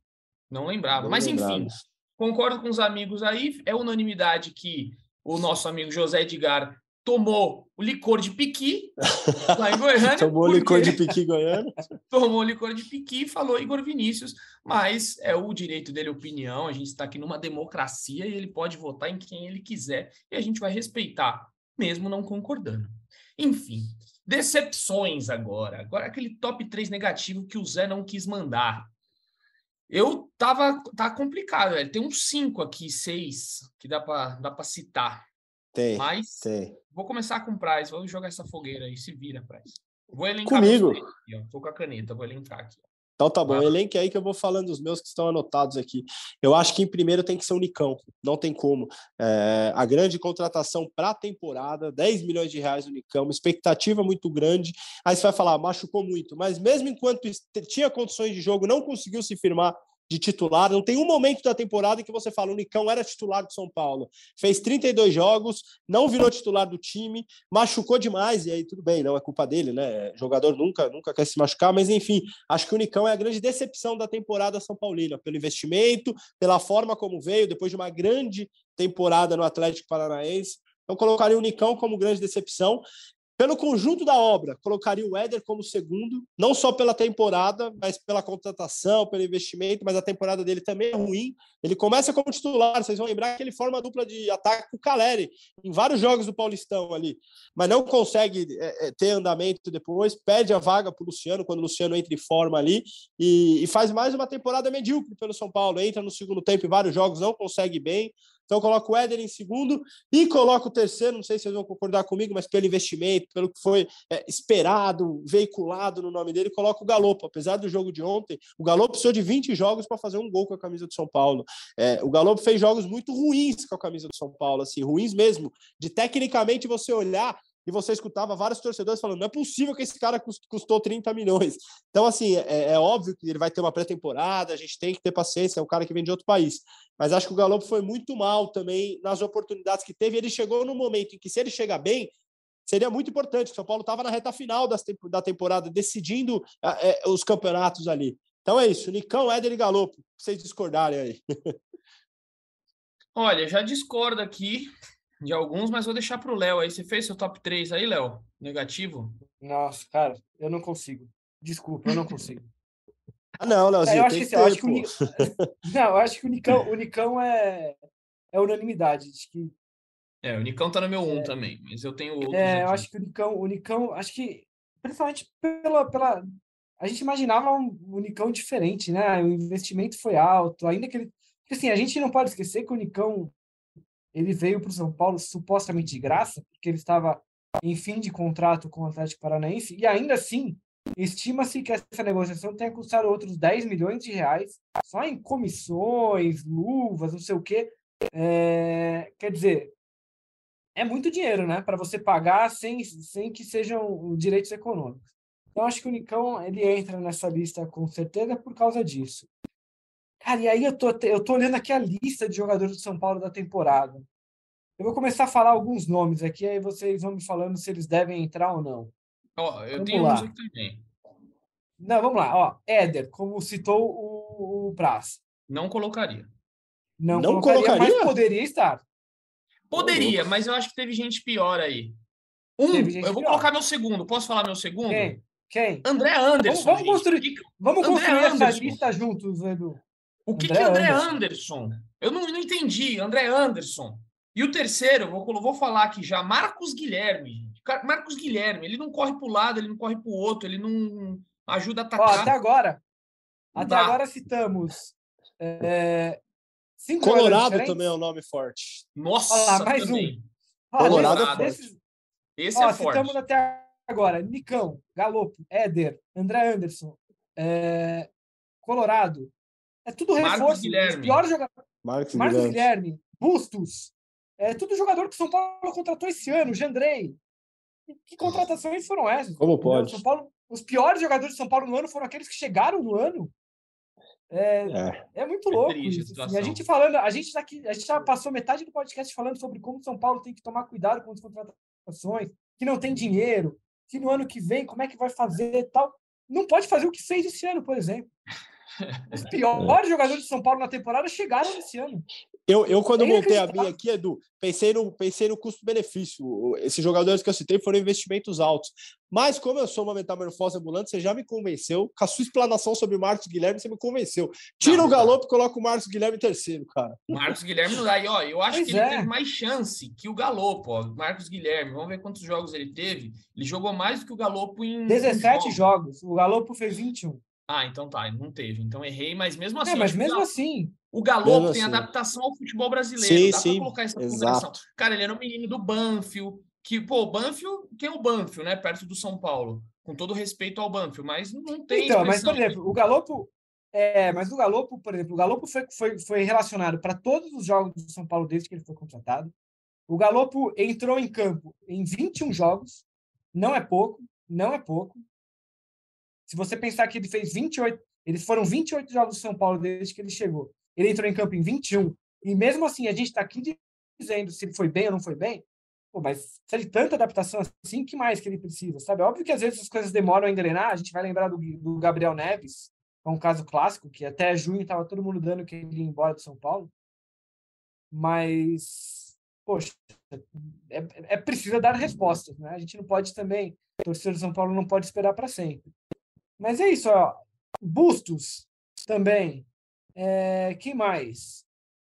Não lembrava. Não Mas lembrava. enfim, concordo com os amigos aí. É unanimidade que o nosso amigo José Edgar tomou o licor de piqui lá em Goiânia. tomou o licor de piqui goiano. tomou o licor de piqui e falou Igor Vinícius, mas é o direito dele, opinião. A gente está aqui numa democracia e ele pode votar em quem ele quiser e a gente vai respeitar mesmo não concordando. Enfim, decepções agora. Agora aquele top 3 negativo que o Zé não quis mandar. Eu tava tá complicado, velho. Tem uns 5 aqui, 6 que dá para dá para citar. Tem. Mas tem. vou começar com o Price, vou jogar essa fogueira aí, se vira, Price. Vou elencar Comigo. Aqui, ó. Tô com a caneta, vou elencar aqui. Então tá bom, elenque aí que eu vou falando dos meus que estão anotados aqui. Eu acho que em primeiro tem que ser o Nicão, não tem como. É, a grande contratação para a temporada, 10 milhões de reais no Nicão, uma expectativa muito grande. Aí você vai falar, machucou muito, mas mesmo enquanto tinha condições de jogo, não conseguiu se firmar de titular. Não tem um momento da temporada em que você fala o Nicão era titular do São Paulo. Fez 32 jogos, não virou titular do time, machucou demais, e aí tudo bem, não é culpa dele, né? Jogador nunca, nunca quer se machucar, mas enfim, acho que o Nicão é a grande decepção da temporada São Paulina, pelo investimento, pela forma como veio, depois de uma grande temporada no Atlético Paranaense. Eu colocaria o Nicão como grande decepção. Pelo conjunto da obra, colocaria o Éder como segundo, não só pela temporada, mas pela contratação, pelo investimento, mas a temporada dele também é ruim. Ele começa como titular, vocês vão lembrar que ele forma a dupla de ataque com o Caleri em vários jogos do Paulistão ali, mas não consegue é, é ter andamento depois, perde a vaga para o Luciano quando o Luciano entra em forma ali e, e faz mais uma temporada medíocre pelo São Paulo. Entra no segundo tempo em vários jogos, não consegue bem. Então, eu coloco o Éder em segundo e coloco o terceiro. Não sei se vocês vão concordar comigo, mas pelo investimento, pelo que foi é, esperado, veiculado no nome dele, coloco o Galopo. Apesar do jogo de ontem, o Galopo precisou de 20 jogos para fazer um gol com a camisa do São Paulo. É, o Galopo fez jogos muito ruins com a camisa do São Paulo, assim, ruins mesmo. De tecnicamente você olhar e você escutava vários torcedores falando: não é possível que esse cara custou 30 milhões. Então, assim, é, é óbvio que ele vai ter uma pré-temporada, a gente tem que ter paciência, é um cara que vem de outro país. Mas acho que o Galo foi muito mal também nas oportunidades que teve. Ele chegou no momento em que, se ele chegar bem, seria muito importante. O São Paulo estava na reta final da temporada, decidindo é, os campeonatos ali. Então é isso, Nicão, Éder e Galopo, vocês discordarem aí. Olha, já discordo aqui de alguns, mas vou deixar para o Léo aí. Você fez seu top 3 aí, Léo? Negativo? Nossa, cara, eu não consigo. Desculpa, eu não consigo. ah, não, Léozinho, eu acho que, assim, eu acho que o Nicão, Não, eu acho que o Nicão, o Nicão é, é unanimidade. Acho que... É, o Nicão tá no meu 1 um é... também, mas eu tenho outros. É, aqui. eu acho que o Nicão, o Nicão, acho que principalmente pela, pela a gente imaginava um, um Nicão diferente, né? O investimento foi alto, ainda que ele. Porque assim, a gente não pode esquecer que o Nicão ele veio para o São Paulo supostamente de graça, porque ele estava em fim de contrato com o Atlético Paranaense, e ainda assim, estima-se que essa negociação tenha custado outros 10 milhões de reais, só em comissões, luvas, não sei o quê. É, quer dizer, é muito dinheiro, né, para você pagar sem, sem que sejam direitos econômicos. Então, acho que o Nicão ele entra nessa lista com certeza por causa disso. Cara, e aí eu tô, eu tô olhando aqui a lista de jogadores do São Paulo da temporada. Eu vou começar a falar alguns nomes aqui, aí vocês vão me falando se eles devem entrar ou não. Ó, oh, eu vamos tenho lá. uns aqui também. Não, vamos lá. Ó, Éder, como citou o, o Praz. Não colocaria. Não, não colocaria, colocaria, mas poderia estar. Poderia, mas eu acho que teve gente pior aí. Um, eu vou pior. colocar meu segundo. Posso falar meu segundo? Quem? Quem? André Anderson. Vamos, vamos construir, vamos construir essa lista juntos, Edu. O que, André que é André Anderson? Anderson? Eu não, não entendi. André Anderson. E o terceiro, vou, vou falar aqui já, Marcos Guilherme. Marcos Guilherme, ele não corre para o lado, ele não corre para o outro, ele não ajuda a atacar. Ó, até agora, até agora citamos é, cinco Colorado também é um nome forte. Nossa, Olha mais também. um. Colorado, Colorado é forte. Esse Ó, é forte. Citamos até agora Nicão, Galopo, Éder, André Anderson, é, Colorado, é tudo reforço. Marcos. Os piores jogadores. Marcos, Marcos Guilherme. Guilherme. Bustos. É tudo jogador que o São Paulo contratou esse ano. Jandrei. Que contratações foram essas? Como pode? São Paulo, os piores jogadores de São Paulo no ano foram aqueles que chegaram no ano. É, é. é muito é louco isso. Assim. A gente falando, a gente, aqui, a gente já passou metade do podcast falando sobre como o São Paulo tem que tomar cuidado com as contratações, que não tem dinheiro, que no ano que vem como é que vai fazer tal. Não pode fazer o que fez esse ano, por exemplo. Os piores jogadores de São Paulo na temporada chegaram esse ano. Eu, eu quando é montei a minha aqui, Edu, pensei no, pensei no custo-benefício. Esses jogadores que eu citei foram investimentos altos. Mas, como eu sou uma metamorfose ambulante, você já me convenceu. Com a sua explanação sobre o Marcos Guilherme, você me convenceu. Tira não, o Galopo e coloca o Marcos Guilherme em terceiro, cara. Marcos Guilherme não dá. E, ó, eu acho pois que é. ele teve mais chance que o Galopo, ó. Marcos Guilherme, vamos ver quantos jogos ele teve. Ele jogou mais do que o Galopo em. 17 jogos. jogos. O Galopo fez 21. Ah, então tá, não teve. Então errei, mas mesmo é, assim. É, mas mesmo assim. O Galo tem assim. adaptação ao futebol brasileiro. Sim, Dá sim, pra colocar essa exato. Cara, ele era um menino do Banfield, que, pô, o Banfield, é o Banfield, né? Perto do São Paulo. Com todo respeito ao Banfield, mas não tem. Então, mas, por exemplo, o Galopo. É, mas o Galopo, por exemplo, o Galopo foi, foi, foi relacionado para todos os jogos do São Paulo desde que ele foi contratado. O Galopo entrou em campo em 21 jogos, não é pouco, não é pouco. Se você pensar que ele fez 28, eles foram 28 jogos do São Paulo desde que ele chegou. Ele entrou em campo em 21. E mesmo assim, a gente está aqui dizendo se ele foi bem ou não foi bem. Pô, mas se ele tanta adaptação assim, que mais que ele precisa, sabe? Óbvio que às vezes as coisas demoram a engrenar. A gente vai lembrar do, do Gabriel Neves, é um caso clássico, que até junho estava todo mundo dando que ele ia embora do São Paulo. Mas poxa, é, é preciso dar respostas, né? A gente não pode também, torcedor de São Paulo não pode esperar para sempre. Mas é isso, ó. Bustos também. É, quem mais?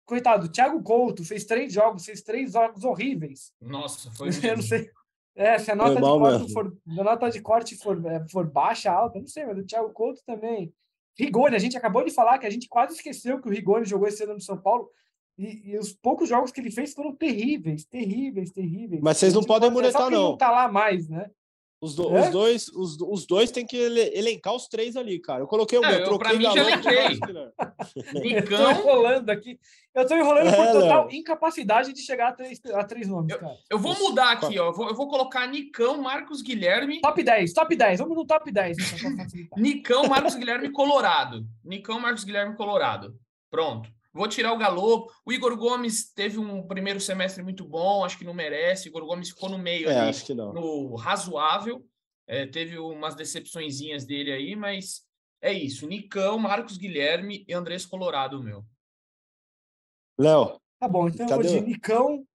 Coitado, Thiago Couto fez três jogos, fez três jogos horríveis. Nossa, foi. Eu não sei. É, se a nota, de corte, for, a nota de corte for, é, for baixa, alta, não sei, mas o Thiago Couto também. Rigoni, a gente acabou de falar que a gente quase esqueceu que o Rigoni jogou esse ano no São Paulo. E, e, os poucos jogos que ele fez foram terríveis, terríveis, terríveis. Mas vocês não podem muretar, não. não tá lá mais, né? Os, do, é? os, dois, os, os dois tem que elencar os três ali, cara. Eu coloquei o meu, eu, troquei pra mim já elenquei. Nicão... Eu tô enrolando aqui. Eu tô enrolando é, por total não. incapacidade de chegar a três, a três nomes, eu, cara. Eu vou mudar aqui, ó. Eu vou, eu vou colocar Nicão, Marcos Guilherme. Top 10, top 10. Vamos no top 10. Então, Nicão, Marcos Guilherme, Colorado. Nicão, Marcos Guilherme, Colorado. Pronto. Vou tirar o Galo. O Igor Gomes teve um primeiro semestre muito bom, acho que não merece. O Igor Gomes ficou no meio é, ali, acho que não. no razoável. É, teve umas decepçõezinhas dele aí, mas é isso. Nicão, Marcos Guilherme e Andrés Colorado, meu. Léo. Tá bom, então cadê? eu vou de Nicão.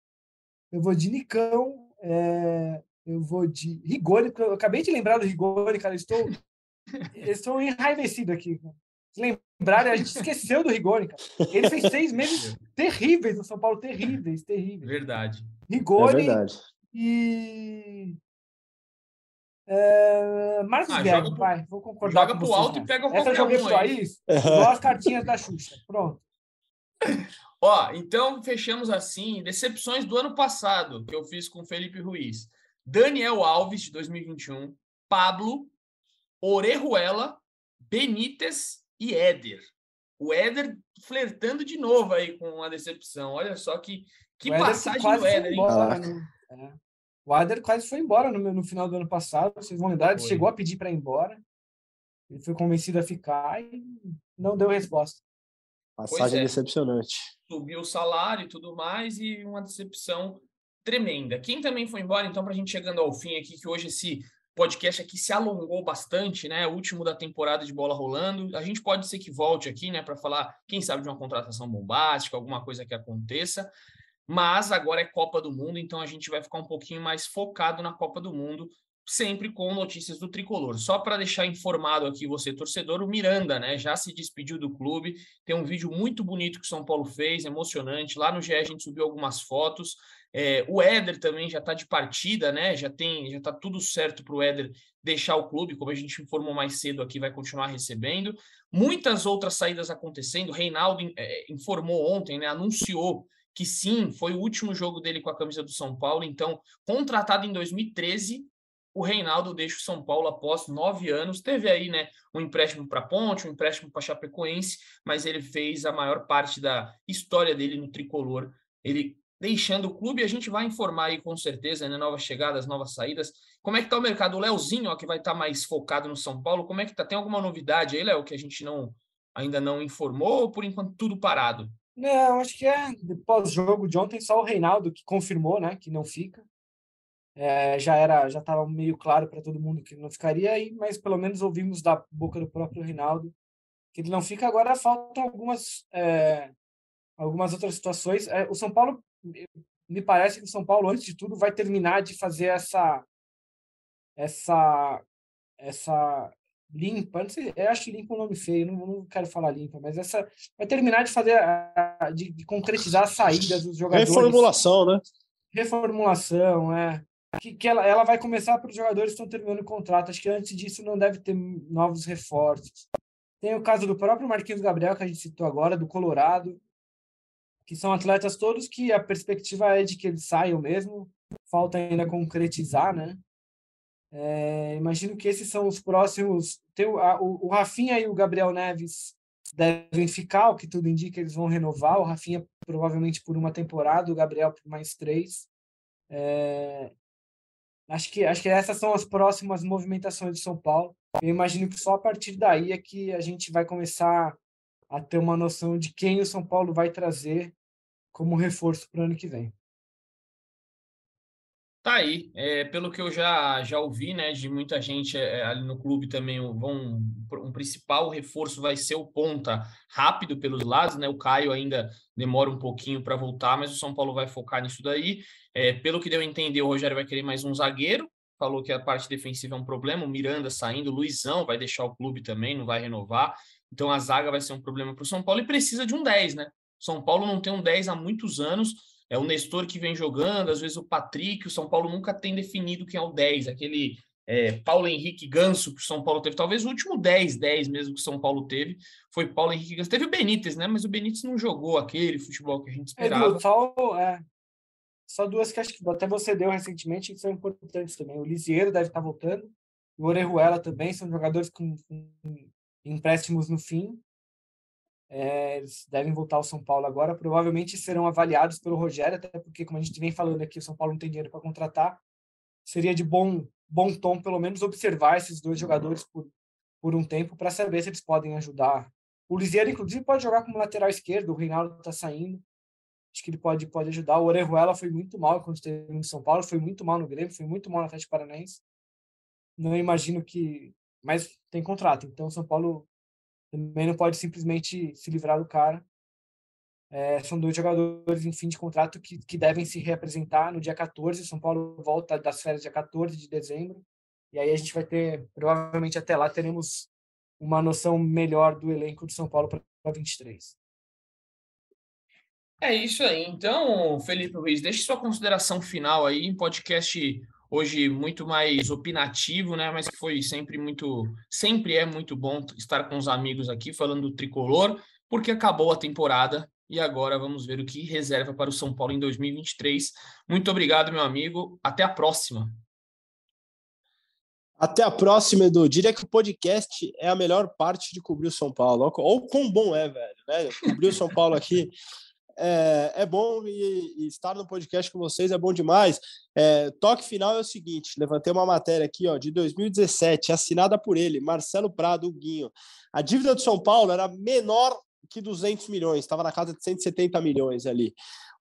Eu vou de Nicão. É, eu vou de Rigoni. Eu acabei de lembrar do Rigoni, cara. Estou, estou enraivecido aqui. Lembrarem, a gente esqueceu do Rigoni, cara. Ele fez seis meses terríveis no São Paulo, terríveis, terríveis. Verdade. Rigoni é verdade. e Uh, Marcos ah, Guedes, vai, vou concordar Joga com pro alto e pega o Essa joguei um pro igual as cartinhas da Xuxa. Pronto. Ó, então fechamos assim, decepções do ano passado, que eu fiz com Felipe Ruiz. Daniel Alves, de 2021, Pablo, Orejuela, Benítez e Éder. O Éder flertando de novo aí com a decepção. Olha só que, que passagem do Éder, hein? Né? É. O Adler quase foi embora no, no final do ano passado, vocês vão lembrar, ele chegou a pedir para ir embora. Ele foi convencido a ficar e não deu resposta. Passagem é. decepcionante. Subiu o salário e tudo mais, e uma decepção tremenda. Quem também foi embora, então, para a gente chegando ao fim aqui, que hoje esse podcast aqui se alongou bastante, né? O último da temporada de bola rolando. A gente pode ser que volte aqui, né, para falar, quem sabe, de uma contratação bombástica, alguma coisa que aconteça mas agora é Copa do Mundo, então a gente vai ficar um pouquinho mais focado na Copa do Mundo, sempre com notícias do tricolor. Só para deixar informado aqui você, torcedor, o Miranda, né, já se despediu do clube. Tem um vídeo muito bonito que o São Paulo fez, emocionante. Lá no GE a gente subiu algumas fotos. É, o Éder também já está de partida, né? Já tem, já está tudo certo para o Éder deixar o clube, como a gente informou mais cedo aqui, vai continuar recebendo. Muitas outras saídas acontecendo. Reinaldo é, informou ontem, né? Anunciou que sim, foi o último jogo dele com a camisa do São Paulo. Então, contratado em 2013, o Reinaldo deixa o São Paulo após nove anos. Teve aí, né, um empréstimo para Ponte, um empréstimo para Chapecoense, mas ele fez a maior parte da história dele no tricolor. Ele deixando o clube, a gente vai informar aí com certeza, né, novas chegadas, novas saídas. Como é que tá o mercado? O Léozinho, ó, que vai estar tá mais focado no São Paulo, como é que tá? Tem alguma novidade aí, Léo, que a gente não ainda não informou ou por enquanto tudo parado? Não, acho que é depois jogo de ontem só o Reinaldo que confirmou, né, que não fica. É, já era, já estava meio claro para todo mundo que não ficaria aí, mas pelo menos ouvimos da boca do próprio Reinaldo que ele não fica. Agora faltam algumas é, algumas outras situações. É, o São Paulo me parece que o São Paulo antes de tudo vai terminar de fazer essa essa essa limpa, não sei, eu acho limpa um nome feio, não, não quero falar limpa, mas essa vai terminar de fazer, de, de concretizar as saídas dos jogadores. Reformulação, né? Reformulação, é. Que, que ela, ela vai começar para os jogadores que estão terminando o contrato. Acho que antes disso não deve ter novos reforços. Tem o caso do próprio Marquinhos Gabriel, que a gente citou agora, do Colorado, que são atletas todos que a perspectiva é de que eles saiam mesmo. Falta ainda concretizar, né? É, imagino que esses são os próximos. Tem o, a, o, Rafinha e o Gabriel Neves devem ficar, o que tudo indica, eles vão renovar. O Rafinha provavelmente por uma temporada, o Gabriel por mais três. É, acho, que, acho que essas são as próximas movimentações de São Paulo. Eu imagino que só a partir daí é que a gente vai começar a ter uma noção de quem o São Paulo vai trazer como reforço para o ano que vem. Tá aí, é, pelo que eu já, já ouvi, né, de muita gente é, ali no clube também, vão, um principal reforço vai ser o ponta rápido pelos lados, né, o Caio ainda demora um pouquinho para voltar, mas o São Paulo vai focar nisso daí. É, pelo que deu a entender, o Rogério vai querer mais um zagueiro, falou que a parte defensiva é um problema, o Miranda saindo, o Luizão vai deixar o clube também, não vai renovar, então a zaga vai ser um problema para o São Paulo e precisa de um 10, né? São Paulo não tem um 10 há muitos anos, é o Nestor que vem jogando, às vezes o Patrick, o São Paulo nunca tem definido quem é o 10, aquele é, Paulo Henrique Ganso que o São Paulo teve, talvez o último 10, 10 mesmo que o São Paulo teve, foi Paulo Henrique Ganso. Teve o Benítez, né? Mas o Benítez não jogou aquele futebol que a gente esperava. É, só, é, só duas que acho que até você deu recentemente que são importantes também. O Lisieiro deve estar voltando, o Orejuela também, são jogadores com, com empréstimos no fim. É, eles devem voltar ao São Paulo agora. Provavelmente serão avaliados pelo Rogério, até porque, como a gente vem falando aqui, o São Paulo não tem dinheiro para contratar. Seria de bom, bom tom, pelo menos, observar esses dois jogadores por, por um tempo para saber se eles podem ajudar. O Lisieiro, inclusive, pode jogar como lateral esquerdo. O Reinaldo está saindo. Acho que ele pode, pode ajudar. O Orejuela foi muito mal quando esteve em São Paulo, foi muito mal no Grêmio, foi muito mal no Atlético Paranaense. Não imagino que. Mas tem contrato, então o São Paulo também não pode simplesmente se livrar do cara. É, são dois jogadores em fim de contrato que, que devem se reapresentar no dia 14. São Paulo volta das férias dia 14 de dezembro. E aí a gente vai ter, provavelmente até lá, teremos uma noção melhor do elenco de São Paulo para 23. É isso aí. Então, Felipe Ruiz, deixe sua consideração final aí em podcast hoje muito mais opinativo, né? Mas que foi sempre muito, sempre é muito bom estar com os amigos aqui falando do tricolor, porque acabou a temporada e agora vamos ver o que reserva para o São Paulo em 2023. Muito obrigado, meu amigo. Até a próxima. Até a próxima, Edu. Diria que o podcast é a melhor parte de cobrir o São Paulo. Ou quão bom é, velho, né? Cobrir o São Paulo aqui é, é bom e, e, estar no podcast com vocês é bom demais. É, toque final é o seguinte: levantei uma matéria aqui ó, de 2017, assinada por ele, Marcelo Prado, Guinho. A dívida do São Paulo era menor que 200 milhões, estava na casa de 170 milhões ali.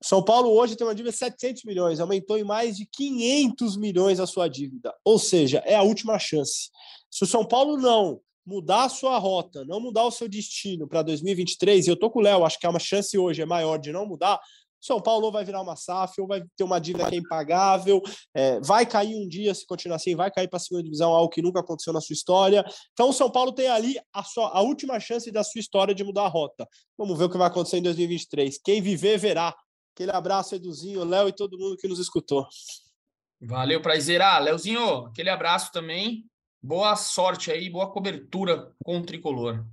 O São Paulo hoje tem uma dívida de 700 milhões, aumentou em mais de 500 milhões a sua dívida. Ou seja, é a última chance. Se o São Paulo não mudar a sua rota, não mudar o seu destino para 2023, e eu tô com o Léo, acho que é uma chance hoje é maior de não mudar, são Paulo vai virar uma SAF, ou vai ter uma dívida que é impagável, é, vai cair um dia, se continuar assim, vai cair para a segunda divisão, algo que nunca aconteceu na sua história. Então, o São Paulo tem ali a, sua, a última chance da sua história de mudar a rota. Vamos ver o que vai acontecer em 2023. Quem viver, verá. Aquele abraço, Eduzinho, Léo e todo mundo que nos escutou. Valeu, prazer. Léozinho, aquele abraço também. Boa sorte aí, boa cobertura com o tricolor.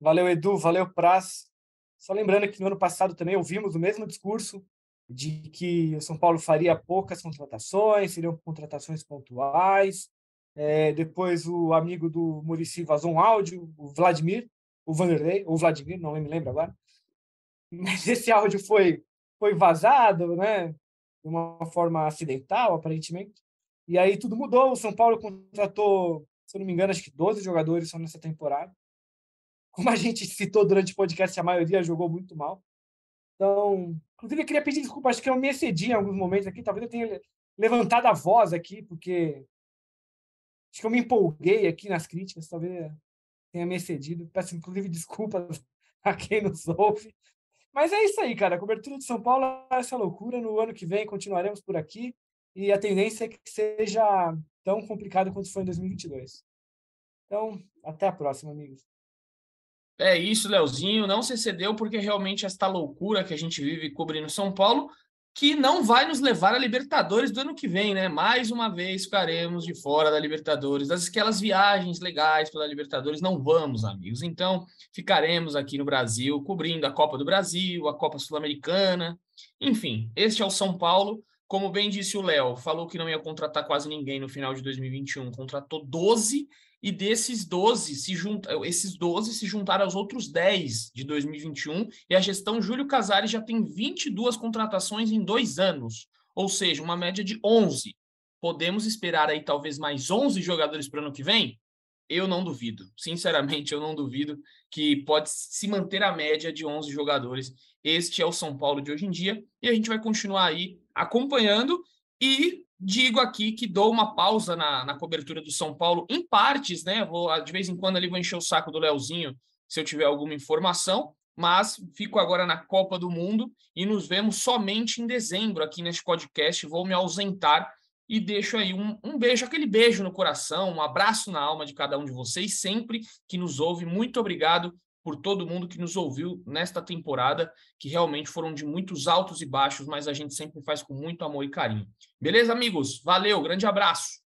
Valeu, Edu, valeu, Praz. Só lembrando que no ano passado também ouvimos o mesmo discurso de que o São Paulo faria poucas contratações, seriam contratações pontuais. É, depois o amigo do Murici vazou um áudio, o Vladimir, o Vanderlei, ou Vladimir, não me lembro agora. Mas esse áudio foi, foi vazado, né? De uma forma acidental, aparentemente. E aí tudo mudou. O São Paulo contratou, se eu não me engano, acho que 12 jogadores só nessa temporada. Como a gente citou durante o podcast, a maioria jogou muito mal. Então, inclusive, eu queria pedir desculpa, acho que eu me excedi em alguns momentos aqui. Talvez eu tenha levantado a voz aqui, porque acho que eu me empolguei aqui nas críticas. Talvez tenha me excedido. Peço, inclusive, desculpas a quem nos ouve. Mas é isso aí, cara. A cobertura de São Paulo é essa loucura. No ano que vem continuaremos por aqui e a tendência é que seja tão complicado quanto foi em 2022. Então, até a próxima, amigos. É isso, Leozinho. Não se excedeu porque realmente esta loucura que a gente vive cobrindo São Paulo, que não vai nos levar a Libertadores do ano que vem, né? Mais uma vez ficaremos de fora da Libertadores, das aquelas viagens legais pela Libertadores, não vamos, amigos. Então, ficaremos aqui no Brasil, cobrindo a Copa do Brasil, a Copa Sul-Americana. Enfim, este é o São Paulo como bem disse o Léo, falou que não ia contratar quase ninguém no final de 2021, contratou 12 e desses 12 se junta, esses 12 se juntaram aos outros 10 de 2021 e a gestão Júlio Casares já tem 22 contratações em dois anos, ou seja, uma média de 11. Podemos esperar aí talvez mais 11 jogadores para o ano que vem? eu não duvido. Sinceramente, eu não duvido que pode se manter a média de 11 jogadores. Este é o São Paulo de hoje em dia e a gente vai continuar aí acompanhando e digo aqui que dou uma pausa na, na cobertura do São Paulo em partes, né? Vou de vez em quando ali vou encher o saco do Leozinho se eu tiver alguma informação, mas fico agora na Copa do Mundo e nos vemos somente em dezembro aqui neste podcast. Vou me ausentar e deixo aí um, um, beijo, aquele beijo no coração, um abraço na alma de cada um de vocês, sempre que nos ouve. Muito obrigado por todo mundo que nos ouviu nesta temporada, que realmente foram de muitos altos e baixos, mas a gente sempre faz com muito amor e carinho. Beleza, amigos? Valeu, grande abraço.